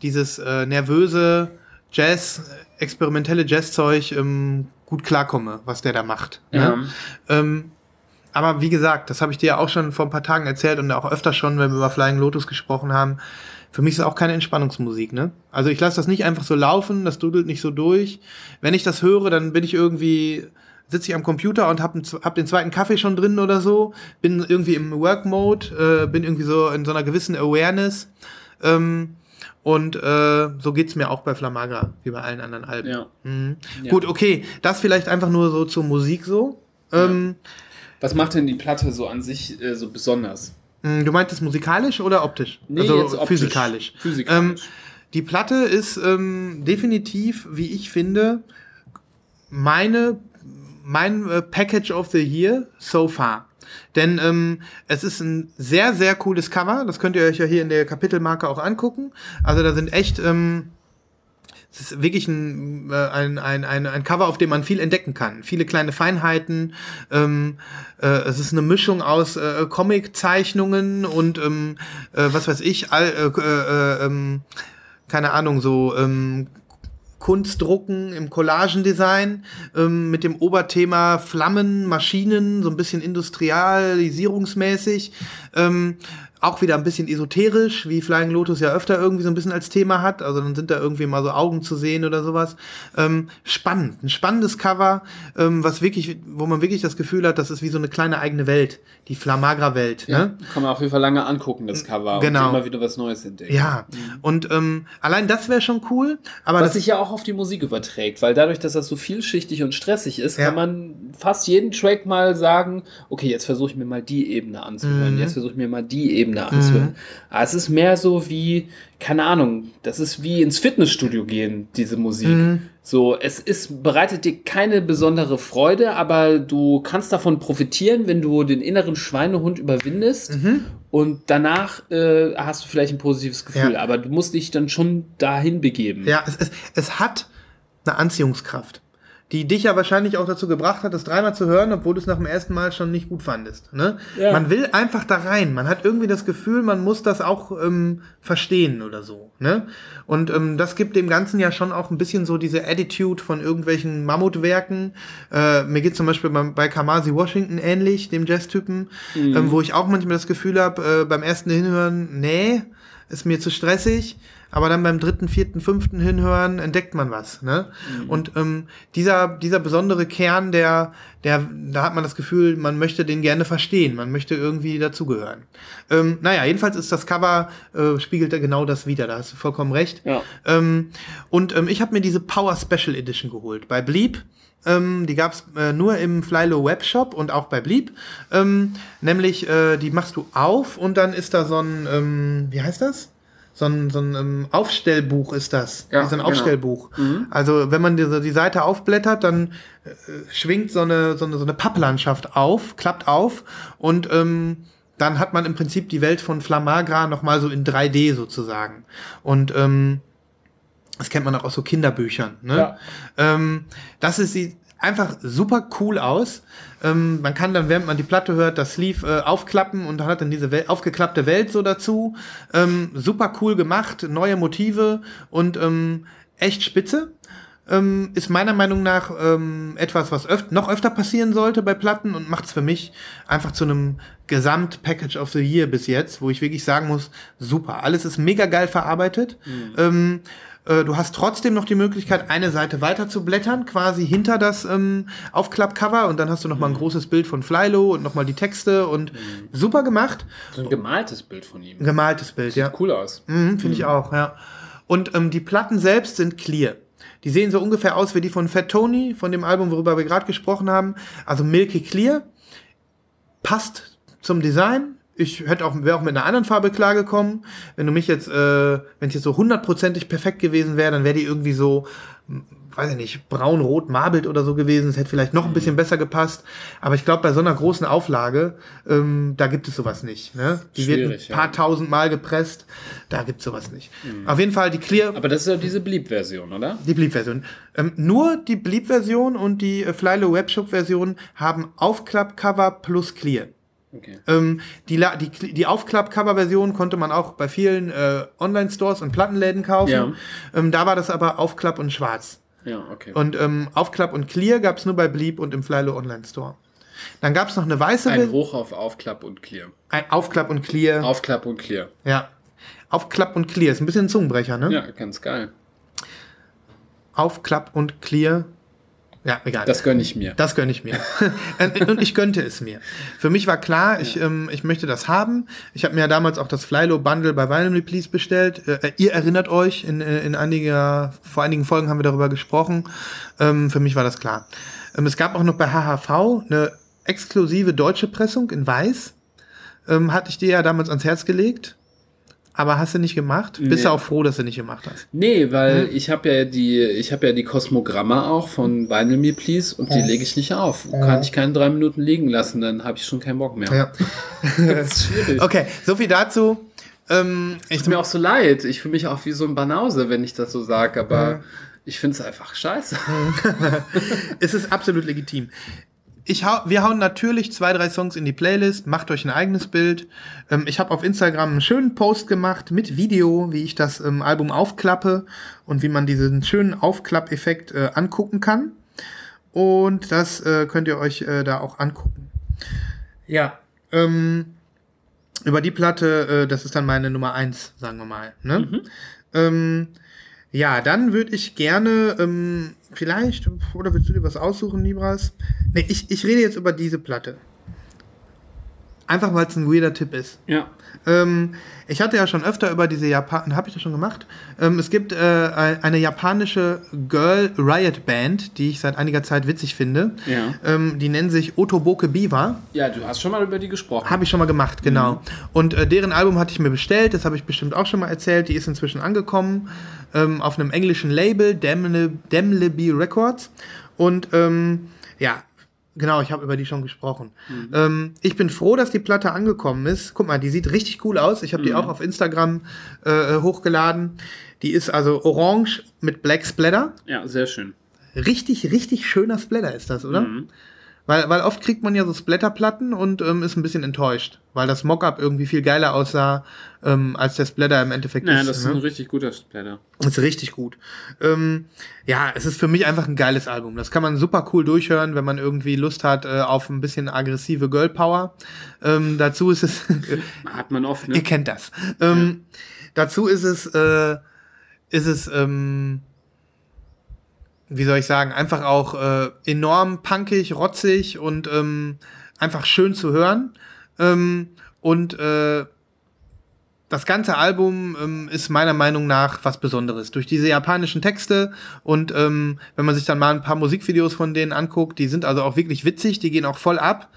dieses äh, nervöse Jazz, experimentelle Jazzzeug ähm, gut klarkomme, was der da macht. Ja. Ne? Ähm, aber wie gesagt, das habe ich dir ja auch schon vor ein paar Tagen erzählt und auch öfter schon, wenn wir über Flying Lotus gesprochen haben. Für mich ist es auch keine Entspannungsmusik, ne? Also ich lasse das nicht einfach so laufen, das dudelt nicht so durch. Wenn ich das höre, dann bin ich irgendwie, sitze ich am Computer und habe hab den zweiten Kaffee schon drin oder so, bin irgendwie im Work-Mode, äh, bin irgendwie so in so einer gewissen Awareness. Ähm, Und äh, so geht's mir auch bei Flamagra, wie bei allen anderen Alben. Ja. Mhm. Ja. Gut, okay, das vielleicht einfach nur so zur Musik so. Ähm, Was macht denn die Platte so an sich äh, so besonders? Mh, du meintest musikalisch oder optisch? Nee, also jetzt optisch. physikalisch. Physikalisch. Ähm, die Platte ist ähm, definitiv, wie ich finde, meine, mein äh, Package of the Year so far. Denn ähm, es ist ein sehr, sehr cooles Cover. Das könnt ihr euch ja hier in der Kapitelmarke auch angucken. Also da sind echt, ähm, es ist wirklich ein, äh, ein, ein, ein, ein Cover, auf dem man viel entdecken kann. Viele kleine Feinheiten. Ähm, äh, es ist eine Mischung aus äh, Comic-Zeichnungen und ähm, äh, was weiß ich, all, äh, äh, ähm, keine Ahnung, so ähm, Kunstdrucken im Collagendesign ähm, mit dem Oberthema Flammen, Maschinen, so ein bisschen industrialisierungsmäßig. Ähm, auch wieder ein bisschen esoterisch, wie Flying Lotus ja öfter irgendwie so ein bisschen als Thema hat. Also dann sind da irgendwie mal so Augen zu sehen oder sowas. Ähm, spannend, ein spannendes Cover, ähm, was wirklich, wo man wirklich das Gefühl hat, das ist wie so eine kleine eigene Welt, die Flamagra-Welt. Ne? Kann man auf jeden Fall lange angucken, das Cover. Genau. Und immer wieder was Neues entdecken. Ja, und ähm, allein das wäre schon cool, aber Was das sich ja auch auf die Musik überträgt, weil dadurch, dass das so vielschichtig und stressig ist, Ja. kann man fast jeden Track mal sagen, okay, jetzt versuche ich mir mal die Ebene anzuhören, Mhm. jetzt versuche ich mir mal die Ebene anzuhören. Aber es ist mehr so wie, keine Ahnung, das ist wie ins Fitnessstudio gehen, diese Musik. Mhm. So, es ist, bereitet dir keine besondere Freude, aber du kannst davon profitieren, wenn du den inneren Schweinehund überwindest Mhm. und danach äh, hast du vielleicht ein positives Gefühl, Ja. aber du musst dich dann schon dahin begeben. Ja, es, es, es hat eine Anziehungskraft, die dich ja wahrscheinlich auch dazu gebracht hat, das dreimal zu hören, obwohl du es nach dem ersten Mal schon nicht gut fandest. Ne? Ja. Man will einfach da rein. Man hat irgendwie das Gefühl, man muss das auch ähm, verstehen oder so. Ne? Und ähm, das gibt dem Ganzen ja schon auch ein bisschen so diese Attitude von irgendwelchen Mammutwerken. Äh, mir geht zum Beispiel beim, bei Kamasi Washington ähnlich, dem Jazztypen, ähm, wo ich auch manchmal das Gefühl habe, äh, beim ersten Hinhören, nee, ist mir zu stressig. Aber dann beim dritten, vierten, fünften Hinhören entdeckt man was. Ne? Und ähm, dieser, dieser besondere Kern, der, der, da hat man das Gefühl, man möchte den gerne verstehen, man möchte irgendwie dazugehören. Ähm, naja, jedenfalls ist das Cover, äh, spiegelt da genau das wieder, da hast du vollkommen recht. Ja. Ähm, und ähm, ich habe mir diese Power Special Edition geholt. Bei Bleep. Ähm, die gab's äh, nur im Flylo Webshop und auch bei Bleep. Ähm, nämlich, äh, die machst du auf und dann ist da so ein, ähm, wie heißt das? So ein, so ein ähm, Aufstellbuch ist das. Ja, so ein genau. Aufstellbuch. Also wenn man diese, die Seite aufblättert, dann äh, schwingt so eine, so, eine, so eine Papplandschaft auf, klappt auf und ähm, dann hat man im Prinzip die Welt von Flamagra nochmal so in 3D sozusagen. Und ähm, das kennt man auch aus so Kinderbüchern. Ne? Ja. Ähm, das ist, sieht einfach super cool aus. Ähm, man kann dann, während man die Platte hört, das Sleeve äh, aufklappen und hat dann diese Wel aufgeklappte Welt so dazu. Ähm, super cool gemacht, neue Motive und ähm, echt spitze. Ähm, ist meiner Meinung nach ähm, etwas, was öf noch öfter passieren sollte bei Platten und macht es für mich einfach zu einem Gesamt-Package of the Year bis jetzt, wo ich wirklich sagen muss, super. Alles ist mega geil verarbeitet. Ähm, äh, du hast trotzdem noch die Möglichkeit, eine Seite weiter zu blättern, quasi hinter das ähm, Aufklappcover und dann hast du noch mal ein großes Bild von Flylo und noch mal die Texte und super gemacht. So ein gemaltes Bild von ihm. Ein gemaltes Bild, ja. Cool aus. Mhm, Finde ich auch, ja. Und ähm, die Platten selbst sind clear. Die sehen so ungefähr aus wie die von Fat Tony, von dem Album, worüber wir gerade gesprochen haben. Also Milky Clear. Passt zum Design. Ich hätte auch, wäre auch mit einer anderen Farbe klargekommen. Wenn du mich jetzt, äh, wenn es jetzt so hundertprozentig perfekt gewesen wäre, dann wäre die irgendwie so, hm, weiß ich nicht, braun-rot marbelt oder so gewesen. Es hätte vielleicht noch ein bisschen besser gepasst. Aber ich glaube, bei so einer großen Auflage, ähm, da gibt es sowas nicht. Ne? Die wird Schwierig, ein paar ja. tausend Mal gepresst. Da gibt's sowas nicht. Auf jeden Fall die Clear, Aber das ist ja diese Bleep-Version, oder? die Bleep-Version. Ähm, nur die Bleep-Version und die äh, Flylo Webshop-Version haben Aufklappcover plus Clear. Okay. Ähm, die, die, die Aufklapp-Cover-Version konnte man auch bei vielen äh, Online-Stores und Plattenläden kaufen. Ja. Ähm, da war das aber Aufklapp und Schwarz. Ja, okay. Und ähm, Aufklapp und Clear gab's nur bei Bleep und im Flylo Online-Store. Dann gab's noch eine weiße Ein. Hoch auf Aufklapp und Clear. Ein Aufklapp und Clear. Aufklapp und Clear. ja. Aufklapp und Clear. Ist ein bisschen ein Zungenbrecher, ne? Ja, ganz geil. Aufklapp und Clear. Ja, egal. Das gönne ich mir. Das gönne ich mir. und ich gönnte es mir. Für mich war klar, ich, ähm, ich möchte das haben. Ich habe mir ja damals auch das Flylo Bundle bei Vinyl Please bestellt. Äh, ihr erinnert euch, in, äh, in einiger, vor einigen Folgen haben wir darüber gesprochen. Ähm, für mich war das klar. Ähm, es gab auch noch bei HHV eine exklusive deutsche Pressung in Weiß. Ähm, hatte ich dir ja damals ans Herz gelegt. Aber hast du nicht gemacht? Bist Nee. du auch froh, dass du nicht gemacht hast? Nee, weil ich habe ja die, ich habe ja die Kosmogramme auch von Vinyl Me Please und die lege ich nicht auf. Kann ich keine drei Minuten liegen lassen, dann habe ich schon keinen Bock mehr. Ja. Das ist schwierig. Okay, so viel dazu. Ähm, ich Tut mir auch so leid. Ich fühle mich auch wie so ein Banause, wenn ich das so sage, aber ich finde es einfach scheiße. es ist absolut legitim. Ich hau, wir hauen natürlich zwei, drei Songs in die Playlist, macht euch ein eigenes Bild. Ähm, ich habe auf Instagram einen schönen Post gemacht mit Video, wie ich das ähm, Album aufklappe und wie man diesen schönen Aufklappeffekt äh, angucken kann. Und das äh, könnt ihr euch äh, da auch angucken. Ja, ähm, über die Platte, äh, das ist dann meine Nummer eins, sagen wir mal. Ne? Ähm, ja, dann würde ich gerne, ähm, vielleicht, oder willst du dir was aussuchen, Libras? Nee, ich, ich rede jetzt über diese Platte. Einfach weil es ein weirder Tipp ist. Ja. Ähm, ich hatte ja schon öfter über diese Japan, habe ich das schon gemacht? Ähm, es gibt äh, eine japanische Girl Riot Band, die ich seit einiger Zeit witzig finde. Ja. Ähm, die nennen sich Otoboke Biwa. Ja, du hast schon mal über die gesprochen. Habe ich schon mal gemacht, genau. Und äh, deren Album hatte ich mir bestellt, das habe ich bestimmt auch schon mal erzählt. Die ist inzwischen angekommen ähm, auf einem englischen Label, Demle- Demleby Records. Und ähm, ja, genau, ich habe über die schon gesprochen. Ähm, ich bin froh, dass die Platte angekommen ist. Guck mal, die sieht richtig cool aus. Ich habe die auch auf Instagram äh, hochgeladen. Die ist also orange mit Black Splatter. Ja, sehr schön. Richtig, richtig schöner Splatter ist das, oder? Mhm. Weil, weil oft kriegt man ja so Splatterplatten und ähm, ist ein bisschen enttäuscht, weil das Mockup irgendwie viel geiler aussah, ähm, als der Splatter im Endeffekt Naja, ist. das ist ne? ein richtig guter Splatter. Das ist richtig gut. Ähm, ja, es ist für mich einfach ein geiles Album. Das kann man super cool durchhören, wenn man irgendwie Lust hat äh, auf ein bisschen aggressive Girl Power. Ähm, dazu ist es, Hat man oft, ihr ne? kennt das. Ähm, Dazu ist es, äh, ist es, ähm, wie soll ich sagen, einfach auch äh, enorm punkig, rotzig und ähm, einfach schön zu hören. Ähm, und äh, das ganze Album ähm, ist meiner Meinung nach was Besonderes. Durch diese japanischen Texte und ähm, wenn man sich dann mal ein paar Musikvideos von denen anguckt, die sind also auch wirklich witzig, die gehen auch voll ab.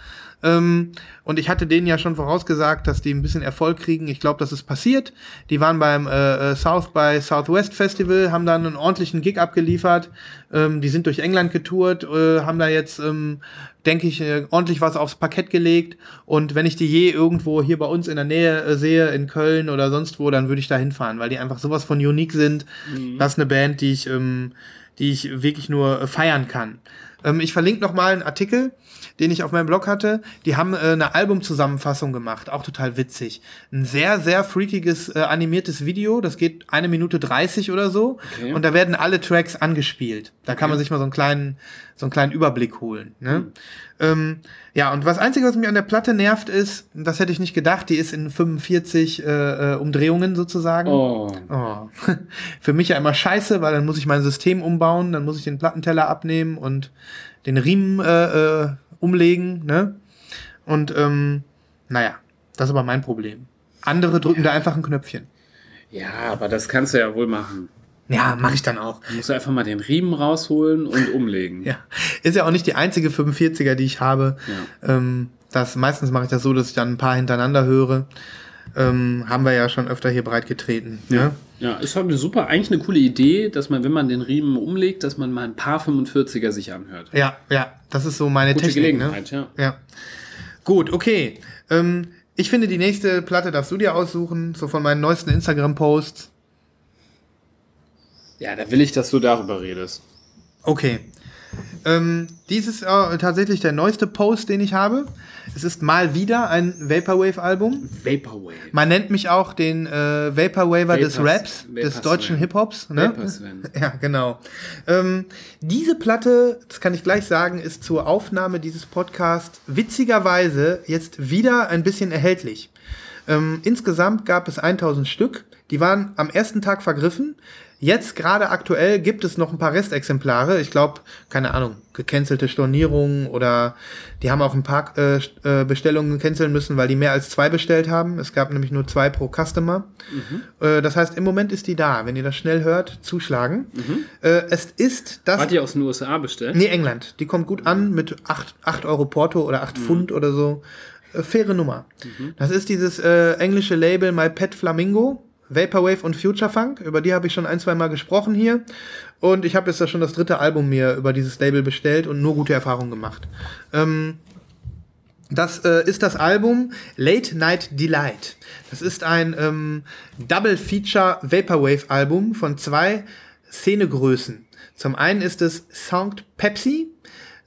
Ähm, und ich hatte denen ja schon vorausgesagt, dass die ein bisschen Erfolg kriegen. Ich glaube, das ist passiert. Die waren beim äh, äh, South by Southwest Festival, haben dann einen ordentlichen Gig abgeliefert. Ähm, die sind durch England getourt, äh, haben da jetzt, ähm, denke ich, äh, ordentlich was aufs Parkett gelegt. Und wenn ich die je irgendwo hier bei uns in der Nähe äh, sehe, in Köln oder sonst wo, dann würde ich da hinfahren, weil die einfach sowas von unique sind. Das ist eine Band, die ich, ähm, die ich wirklich nur äh, feiern kann. Ähm, ich verlinke noch mal einen Artikel, den ich auf meinem Blog hatte. Die haben äh, eine Albumzusammenfassung gemacht, auch total witzig. Ein sehr, sehr freakiges äh, animiertes Video, das geht eine Minute 30 oder so. Okay. Und da werden alle Tracks angespielt. Da kann man sich mal so einen kleinen, so einen kleinen Überblick holen. Ne? Ähm, ja, und was Einzige, was mich an der Platte nervt, ist, das hätte ich nicht gedacht, die ist in 45 äh, äh, Umdrehungen sozusagen. Oh. Oh. Für mich ja immer scheiße, weil dann muss ich mein System umbauen, dann muss ich den Plattenteller abnehmen und den Riemen äh, äh, umlegen, ne? Und ähm, naja, das ist aber mein Problem. Andere drücken da einfach ein Knöpfchen. Ja, aber das kannst du ja wohl machen. Ja, mache ich dann auch. Du musst einfach mal den Riemen rausholen und umlegen. Ja, ist ja auch nicht die einzige 45er, die ich habe. Ja. Ähm, das, meistens mache ich das so, dass ich dann ein paar hintereinander höre. Ähm, haben wir ja schon öfter hier breit getreten. Ne? Ja, ist halt eine super, eigentlich eine coole Idee, dass man, wenn man den Riemen umlegt, dass man mal ein paar 45er sich anhört. Ja, ja, das ist so meine Gute Technik. Ne? Gelegenheit, ja. Ja. Gut, okay. Ähm, ich finde, die nächste Platte darfst du dir aussuchen, so von meinen neuesten Instagram-Posts. Ja, da will ich, dass du darüber redest. Okay. Ähm, dies ist äh, tatsächlich der neueste Post, den ich habe. Es ist mal wieder ein Vaporwave-Album. Vaporwave. Man nennt mich auch den äh, Vaporwaver des Vapor- Raps, des Vapor deutschen. Hip-Hops. Ne? Vapor Sven. Ja, genau. Ähm, diese Platte, das kann ich gleich sagen, ist zur Aufnahme dieses Podcasts witzigerweise jetzt wieder ein bisschen erhältlich. Ähm, insgesamt gab es 1000 Stück. Die waren am ersten Tag vergriffen. Jetzt gerade aktuell gibt es noch ein paar Restexemplare. Ich glaube, keine Ahnung, gecancelte Stornierungen oder die haben auch ein paar äh, äh, Bestellungen canceln müssen, weil die mehr als zwei bestellt haben. Es gab nämlich nur zwei pro Customer. Mhm. Äh, das heißt, im Moment ist die da. Wenn ihr das schnell hört, zuschlagen. Mhm. Äh, es ist das. Hat die aus den USA bestellt? Nee, England. Die kommt gut an mit 8, 8 Euro Porto oder 8 mhm. Pfund oder so. Äh, faire Nummer. Mhm. Das ist dieses äh, englische Label My Pet Flamingo. Vaporwave und Future Funk, über die habe ich schon ein, zwei Mal gesprochen hier. Und ich habe jetzt da schon das dritte Album mir über dieses Label bestellt und nur gute Erfahrungen gemacht. Ähm, das äh, ist das Album Late Night Delight. Das ist ein ähm, Double Feature Vaporwave Album von zwei Szenegrößen. Zum einen ist es Sound Pepsi,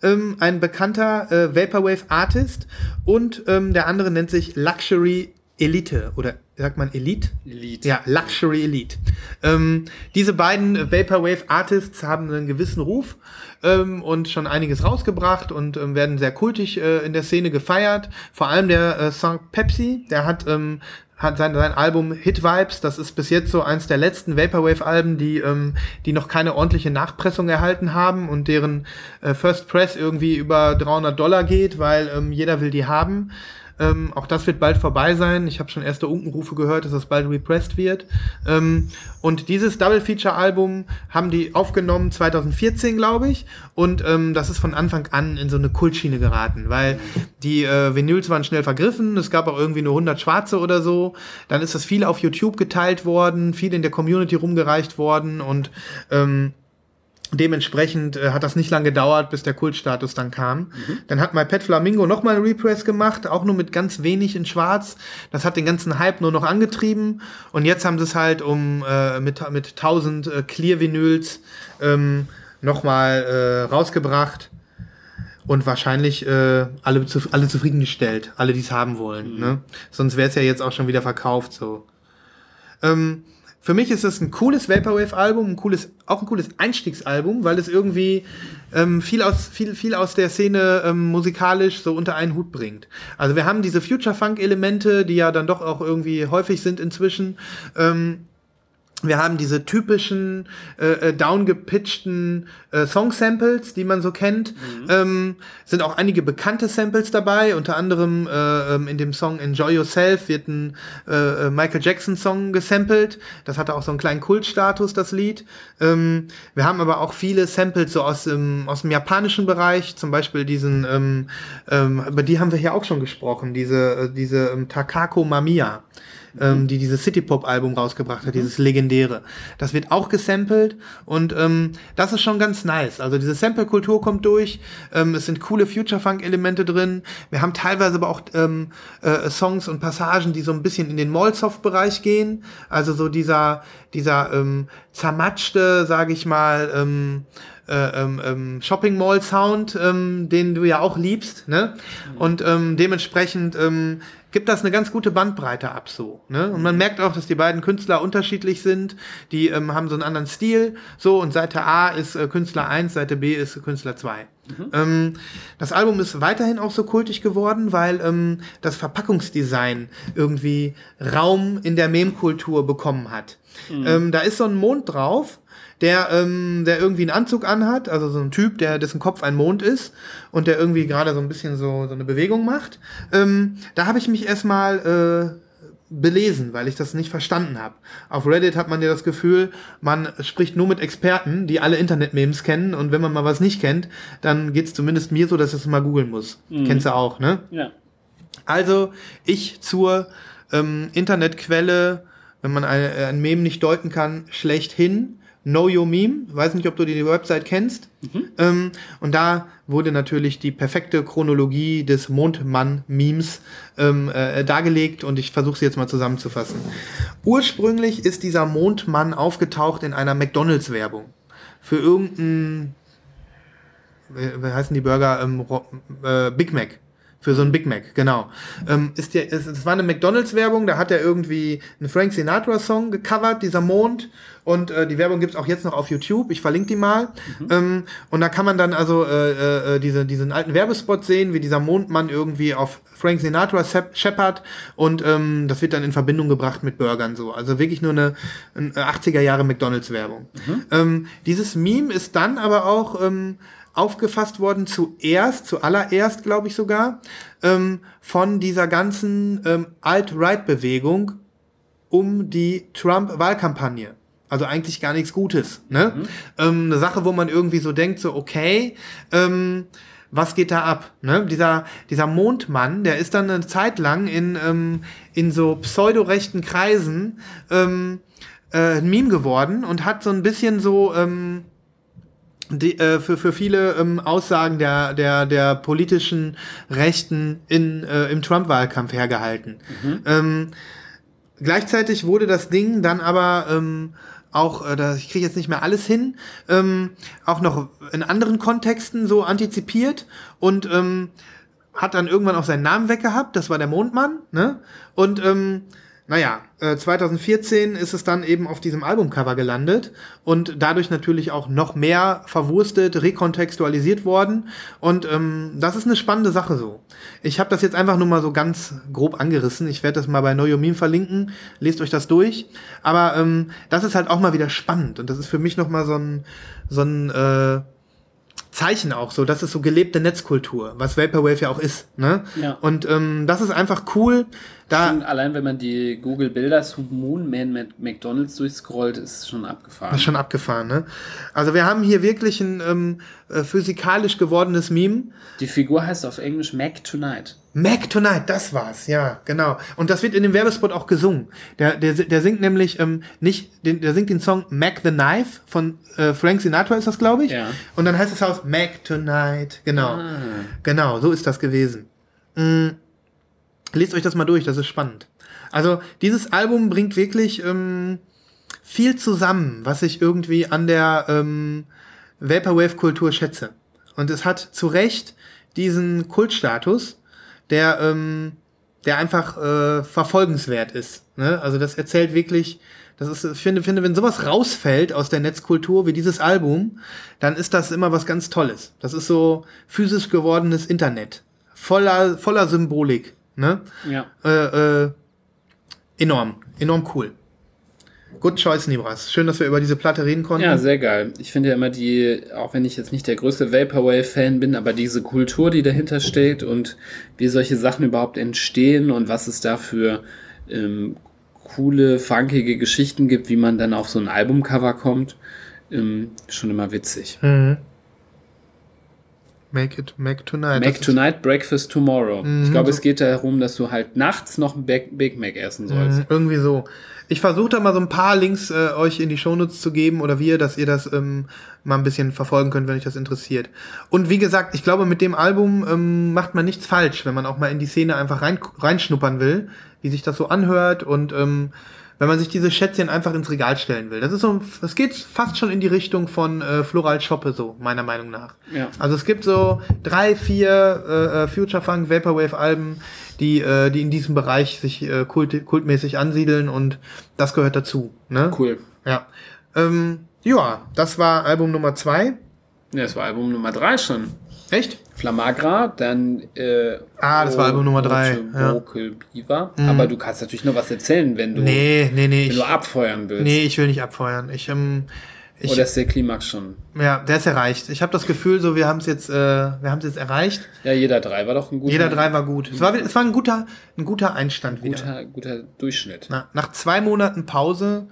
ähm, ein bekannter äh, Vaporwave Artist, und ähm, der andere nennt sich Luxury Elite oder sagt man Elite? Elite. Ja, Luxury Elite. Ähm, diese beiden Vaporwave Artists haben einen gewissen Ruf ähm, und schon einiges rausgebracht und ähm, werden sehr kultig äh, in der Szene gefeiert. Vor allem der äh, Song Pepsi, der hat ähm, hat sein, sein Album Hit Vibes, das ist bis jetzt so eins der letzten Vaporwave-Alben, die, ähm, die noch keine ordentliche Nachpressung erhalten haben und deren äh, First Press irgendwie über 300 Dollar geht, weil ähm, jeder will die haben. Ähm, auch das wird bald vorbei sein. Ich habe schon erste Unkenrufe gehört, dass das bald repressed wird. Ähm, und dieses Double Feature Album haben die aufgenommen 2014, glaube ich. Und ähm, das ist von Anfang an in so eine Kultschiene geraten, weil die äh, Vinyls waren schnell vergriffen. Es gab auch irgendwie nur 100 Schwarze oder so. Dann ist das viel auf YouTube geteilt worden, viel in der Community rumgereicht worden und ähm, Dementsprechend äh, hat das nicht lange gedauert, bis der Kultstatus dann kam. Mhm. Dann hat My Pet Flamingo nochmal eine Repress gemacht, auch nur mit ganz wenig in Schwarz. Das hat den ganzen Hype nur noch angetrieben. Und jetzt haben sie es halt um äh, mit, mit 1000 äh, Clear-Vinyls ähm, nochmal äh, rausgebracht. Und wahrscheinlich äh, alle, zu, alle zufriedengestellt, alle, die es haben wollen. Mhm. Ne? Sonst wäre es ja jetzt auch schon wieder verkauft. so. Ähm, für mich ist es ein cooles Vaporwave-Album, ein cooles, auch ein cooles Einstiegsalbum, weil es irgendwie ähm, viel aus viel viel aus der Szene ähm, musikalisch so unter einen Hut bringt. Also wir haben diese Future Funk Elemente, die ja dann doch auch irgendwie häufig sind inzwischen. Ähm, wir haben diese typischen äh, äh, downgepitchten äh, Song-Samples, die man so kennt. Mhm. Ähm, sind auch einige bekannte Samples dabei. Unter anderem äh, ähm, in dem Song Enjoy Yourself wird ein äh, äh, Michael Jackson-Song gesampelt. Das hatte auch so einen kleinen Kultstatus, das Lied. Ähm, wir haben aber auch viele Samples so aus dem, aus dem japanischen Bereich. Zum Beispiel diesen, ähm, ähm, über die haben wir hier auch schon gesprochen, diese, äh, diese ähm, Takako Mamiya ähm, die dieses City-Pop-Album rausgebracht hat, mhm. dieses legendäre. Das wird auch gesampelt und ähm, das ist schon ganz nice. Also diese Sample-Kultur kommt durch, ähm, es sind coole Future-Funk-Elemente drin. Wir haben teilweise aber auch ähm, äh, Songs und Passagen, die so ein bisschen in den Mallsoft-Bereich gehen. Also so dieser, dieser ähm, zermatschte, sage ich mal, ähm, äh, ähm, ähm, Shopping Mall Sound, ähm, den du ja auch liebst, ne? Mhm. Und ähm, dementsprechend ähm, gibt das eine ganz gute Bandbreite ab so. Ne? Und man merkt auch, dass die beiden Künstler unterschiedlich sind. Die ähm, haben so einen anderen Stil. So, und Seite A ist äh, Künstler 1, Seite B ist Künstler 2. Mhm. Ähm, das Album ist weiterhin auch so kultig geworden, weil ähm, das Verpackungsdesign irgendwie Raum in der Meme-Kultur bekommen hat. Mhm. Ähm, da ist so ein Mond drauf der, ähm, der irgendwie einen Anzug anhat, also so ein Typ, der dessen Kopf ein Mond ist und der irgendwie gerade so ein bisschen so, so eine Bewegung macht. Ähm, da habe ich mich erstmal äh, belesen, weil ich das nicht verstanden habe. Auf Reddit hat man ja das Gefühl, man spricht nur mit Experten, die alle Internet-Memes kennen und wenn man mal was nicht kennt, dann geht's zumindest mir so, dass ich es mal googeln muss. Mhm. Kennst du auch, ne? Ja. Also ich zur ähm, Internetquelle, wenn man ein, ein Meme nicht deuten kann, schlechthin Know Your Meme. Weiß nicht, ob du die Website kennst. Mhm. Ähm, und da wurde natürlich die perfekte Chronologie des Mondmann-Memes ähm, äh, dargelegt und ich versuche sie jetzt mal zusammenzufassen. Ursprünglich ist dieser Mondmann aufgetaucht in einer McDonalds-Werbung. Für irgendeinen, wie heißen die Burger? Ähm, äh, Big Mac Für so ein Big Mac, genau. Ähm, ist der, es, es war eine McDonalds-Werbung, da hat er irgendwie einen Frank Sinatra-Song gecovert, dieser Mond. Und äh, die Werbung gibt's auch jetzt noch auf YouTube. Ich verlinke die mal. Mhm. Ähm, und da kann man dann also äh, äh, diese, diesen alten Werbespot sehen, wie dieser Mondmann irgendwie auf Frank Sinatra scheppert. Und ähm, das wird dann in Verbindung gebracht mit Burgern so. Also wirklich nur eine, eine 80er Jahre McDonalds-Werbung. Mhm. Ähm, dieses Meme ist dann aber auch ähm, aufgefasst worden, zuerst, zuallererst, glaube ich sogar, ähm, von dieser ganzen ähm, Alt-Right-Bewegung um die Trump-Wahlkampagne. Also eigentlich gar nichts Gutes. Ne? Mhm. Ähm, eine Sache, wo man irgendwie so denkt, so okay, ähm, was geht da ab? Ne? Dieser, dieser Mondmann, der ist dann eine Zeit lang in, ähm, in so pseudorechten Kreisen ähm, äh, ein Meme geworden und hat so ein bisschen so ähm, die, äh, für, für viele ähm, Aussagen der, der, der politischen Rechten in, äh, im Trump-Wahlkampf hergehalten. Mhm. Ähm, gleichzeitig wurde das Ding dann aber ähm, auch, äh, das, ich kriege jetzt nicht mehr alles hin, ähm, auch noch in anderen Kontexten so antizipiert und ähm, hat dann irgendwann auch seinen Namen weggehabt, das war der Mondmann, ne? Und ähm, naja, äh, 2014 ist es dann eben auf diesem Albumcover gelandet und dadurch natürlich auch noch mehr verwurstet, rekontextualisiert worden. Und ähm, das ist eine spannende Sache so. Ich habe das jetzt einfach nur mal so ganz grob angerissen. Ich werde das mal bei Neuomin verlinken. Lest euch das durch. Aber ähm, das ist halt auch mal wieder spannend. Und das ist für mich noch mal so ein, so ein äh, Zeichen auch so, das ist so gelebte Netzkultur, was Vaporwave ja auch ist. Ne? Ja. Und ähm, das ist einfach cool. Da schon allein wenn man die Google Bilder zu Moonman mit McDonalds durchscrollt, ist schon abgefahren. ist schon abgefahren, ne? Also wir haben hier wirklich ein ähm, äh, physikalisch gewordenes Meme. Die Figur heißt auf Englisch Mac Tonight. Mac Tonight, das war's, ja, genau. Und das wird in dem Werbespot auch gesungen. Der, der, der singt nämlich ähm, nicht, den, der singt den Song Mac the Knife von äh, Frank Sinatra ist das, glaube ich. Ja. Und dann heißt das Haus Mac Tonight, genau. Ah. Genau, so ist das gewesen. Mm, lest euch das mal durch, das ist spannend. Also dieses Album bringt wirklich ähm, viel zusammen, was ich irgendwie an der ähm, Vaporwave-Kultur schätze. Und es hat zu Recht diesen Kultstatus der, ähm, der einfach äh, verfolgenswert ist. Ne? Also das erzählt wirklich, das ist, ich finde, finde, wenn sowas rausfällt aus der Netzkultur wie dieses Album, dann ist das immer was ganz Tolles. Das ist so physisch gewordenes Internet. Voller, voller Symbolik. Ne? Ja. Äh, äh, enorm, enorm cool. Good choice, Nibras. Schön, dass wir über diese Platte reden konnten. Ja, sehr geil. Ich finde ja immer die, auch wenn ich jetzt nicht der größte Vaporwave-Fan bin, aber diese Kultur, die dahinter steht und wie solche Sachen überhaupt entstehen und was es da für ähm, coole, funkige Geschichten gibt, wie man dann auf so ein Albumcover kommt, ähm, schon immer witzig. Mhm. Make it, make tonight. Make tonight, breakfast tomorrow. Mhm, ich glaube, so. es geht darum, dass du halt nachts noch ein Big Mac essen sollst. Mhm, irgendwie so. Ich versuche da mal so ein paar Links äh, euch in die Shownotes zu geben oder wir, dass ihr das ähm, mal ein bisschen verfolgen könnt, wenn euch das interessiert. Und wie gesagt, ich glaube, mit dem Album ähm, macht man nichts falsch, wenn man auch mal in die Szene einfach rein, reinschnuppern will, wie sich das so anhört und ähm, wenn man sich diese Schätzchen einfach ins Regal stellen will. Das ist so, das geht fast schon in die Richtung von äh, Floral Shoppe, so, meiner Meinung nach. Ja. Also es gibt so drei, vier äh, äh Future Funk Vaporwave Alben, die, äh, die in diesem Bereich sich äh, kult, kultmäßig ansiedeln und das gehört dazu. Ne? Cool. Ja. Ähm, ja, das war Album Nummer zwei. Ja, das war Album Nummer drei schon. Echt? Flamagra, dann äh, ah, das war Album Nummer 3. Ja. Biva. Mhm. Aber du kannst natürlich nur was erzählen, wenn du, nee, nee, nee, wenn ich, du abfeuern willst. Nee, ich will nicht abfeuern. Ich, ähm, ich, Oder ist der Klimax schon? Ja, der ist erreicht. Ich habe das Gefühl, so wir haben es jetzt, äh, wir haben es jetzt erreicht. Ja, jeder drei war doch ein guter. Jeder drei war gut. Es war, es war ein guter, ein guter Einstand ein guter, wieder. Guter Durchschnitt. Na, nach zwei Monaten Pause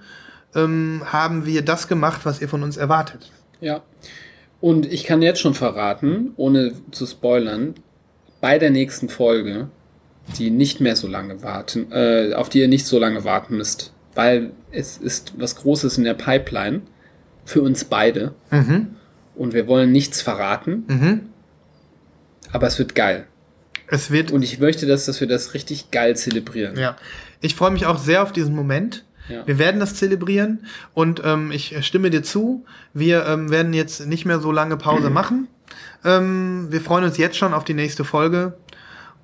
ähm, haben wir das gemacht, was ihr von uns erwartet. Ja. Und ich kann jetzt schon verraten, ohne zu spoilern, bei der nächsten Folge, die nicht mehr so lange warten, äh, auf die ihr nicht so lange warten müsst, weil es ist was Großes in der Pipeline für uns beide. Mhm. Und wir wollen nichts verraten. Mhm. Aber es wird geil. Es wird. Und ich möchte, dass, dass wir das richtig geil zelebrieren. Ja. Ich freue mich auch sehr auf diesen Moment. Ja. Wir werden das zelebrieren und ähm, ich stimme dir zu. Wir ähm, werden jetzt nicht mehr so lange Pause machen. Ähm, wir freuen uns jetzt schon auf die nächste Folge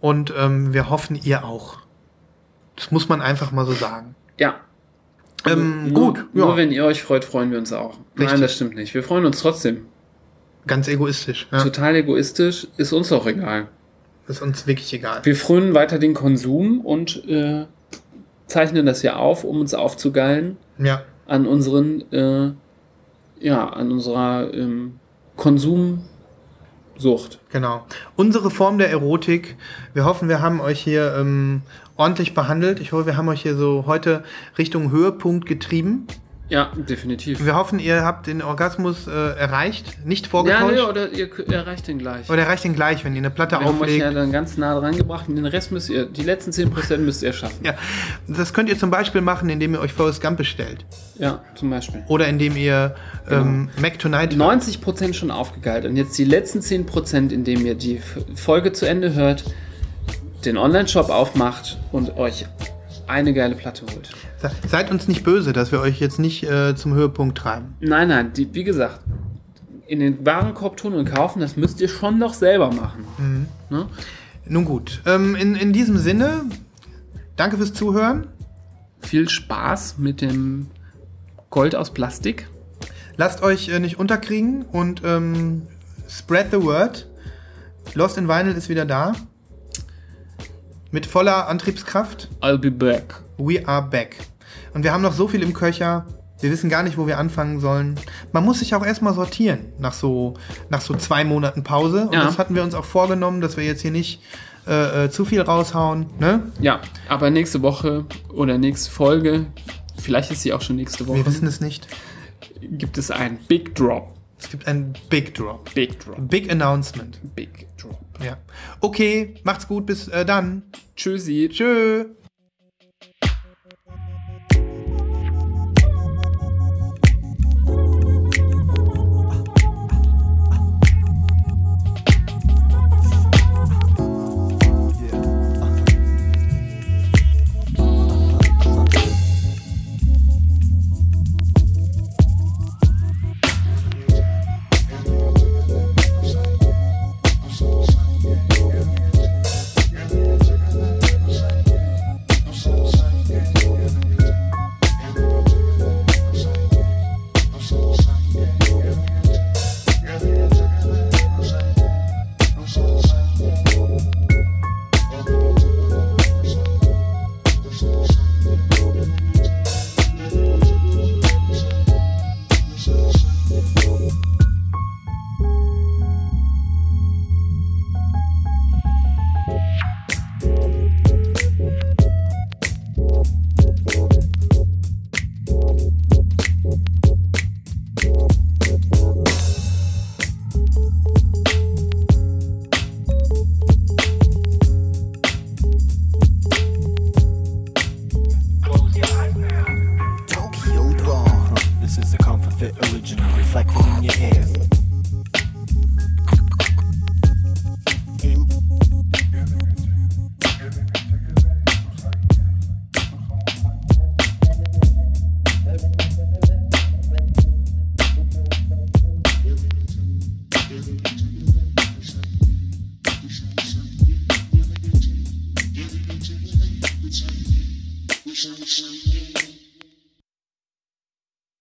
Und ähm, wir hoffen, ihr auch. Das muss man einfach mal so sagen. Ja. Ähm, nur, gut, Nur ja. wenn ihr euch freut, freuen wir uns auch. Richtig. Nein, das stimmt nicht. Wir freuen uns trotzdem. Ganz egoistisch. Ja. Total egoistisch, ist uns auch egal. Ist uns wirklich egal. Wir frönen weiter den Konsum und äh, zeichnen das hier auf, um uns aufzugeilen Ja. an unseren, äh, ja, an unserer ähm, Konsumsucht. Genau. Unsere Form der Erotik. Wir hoffen, wir haben euch hier ähm, ordentlich behandelt. Ich hoffe, wir haben euch hier so heute Richtung Höhepunkt getrieben. Ja, definitiv. Wir hoffen, ihr habt den Orgasmus äh, erreicht, nicht Ja, vorgetäuscht. nee, oder ihr erreicht den gleich. Oder erreicht ihn gleich, wenn ihr eine Platte Wir haben euch auflegt. ja dann ganz nah dran gebracht und den Rest müsst ihr, die letzten 10% müsst ihr schaffen. Ja, das könnt ihr zum Beispiel machen, indem ihr euch Forrest Gump bestellt. Ja, zum Beispiel. Oder indem ihr ähm, Genau. Mac Tonight hört. 90% schon aufgegeilt und jetzt die letzten 10%, indem ihr die Folge zu Ende hört, den Online-Shop aufmacht und euch eine geile Platte holt. Se- Seid uns nicht böse, dass wir euch jetzt nicht äh, zum Höhepunkt treiben. Nein, nein, die, wie gesagt, in den Warenkorb tun und kaufen, das müsst ihr schon noch selber machen. Ne? Nun gut, ähm, in, in diesem Sinne, danke fürs Zuhören. Viel Spaß mit dem Gold aus Plastik. Lasst euch äh, nicht unterkriegen und ähm, spread the word. Lost in Vinyl ist wieder da. Mit voller Antriebskraft. I'll be back. We are back. Und wir haben noch so viel im Köcher. Wir wissen gar nicht, wo wir anfangen sollen. Man muss sich auch erstmal sortieren nach so, nach so zwei Monaten Pause. Und Ja. das hatten wir uns auch vorgenommen, dass wir jetzt hier nicht äh, äh, zu viel raushauen. Ne? Ja, aber nächste Woche oder nächste Folge, vielleicht ist sie auch schon nächste Woche, Wir wissen es nicht. gibt es einen Big Drop. Es gibt einen Big Drop. Big Drop. Big Announcement. Big Drop. Ja. Okay, macht's gut, bis äh, dann. Tschüssi. Tschö.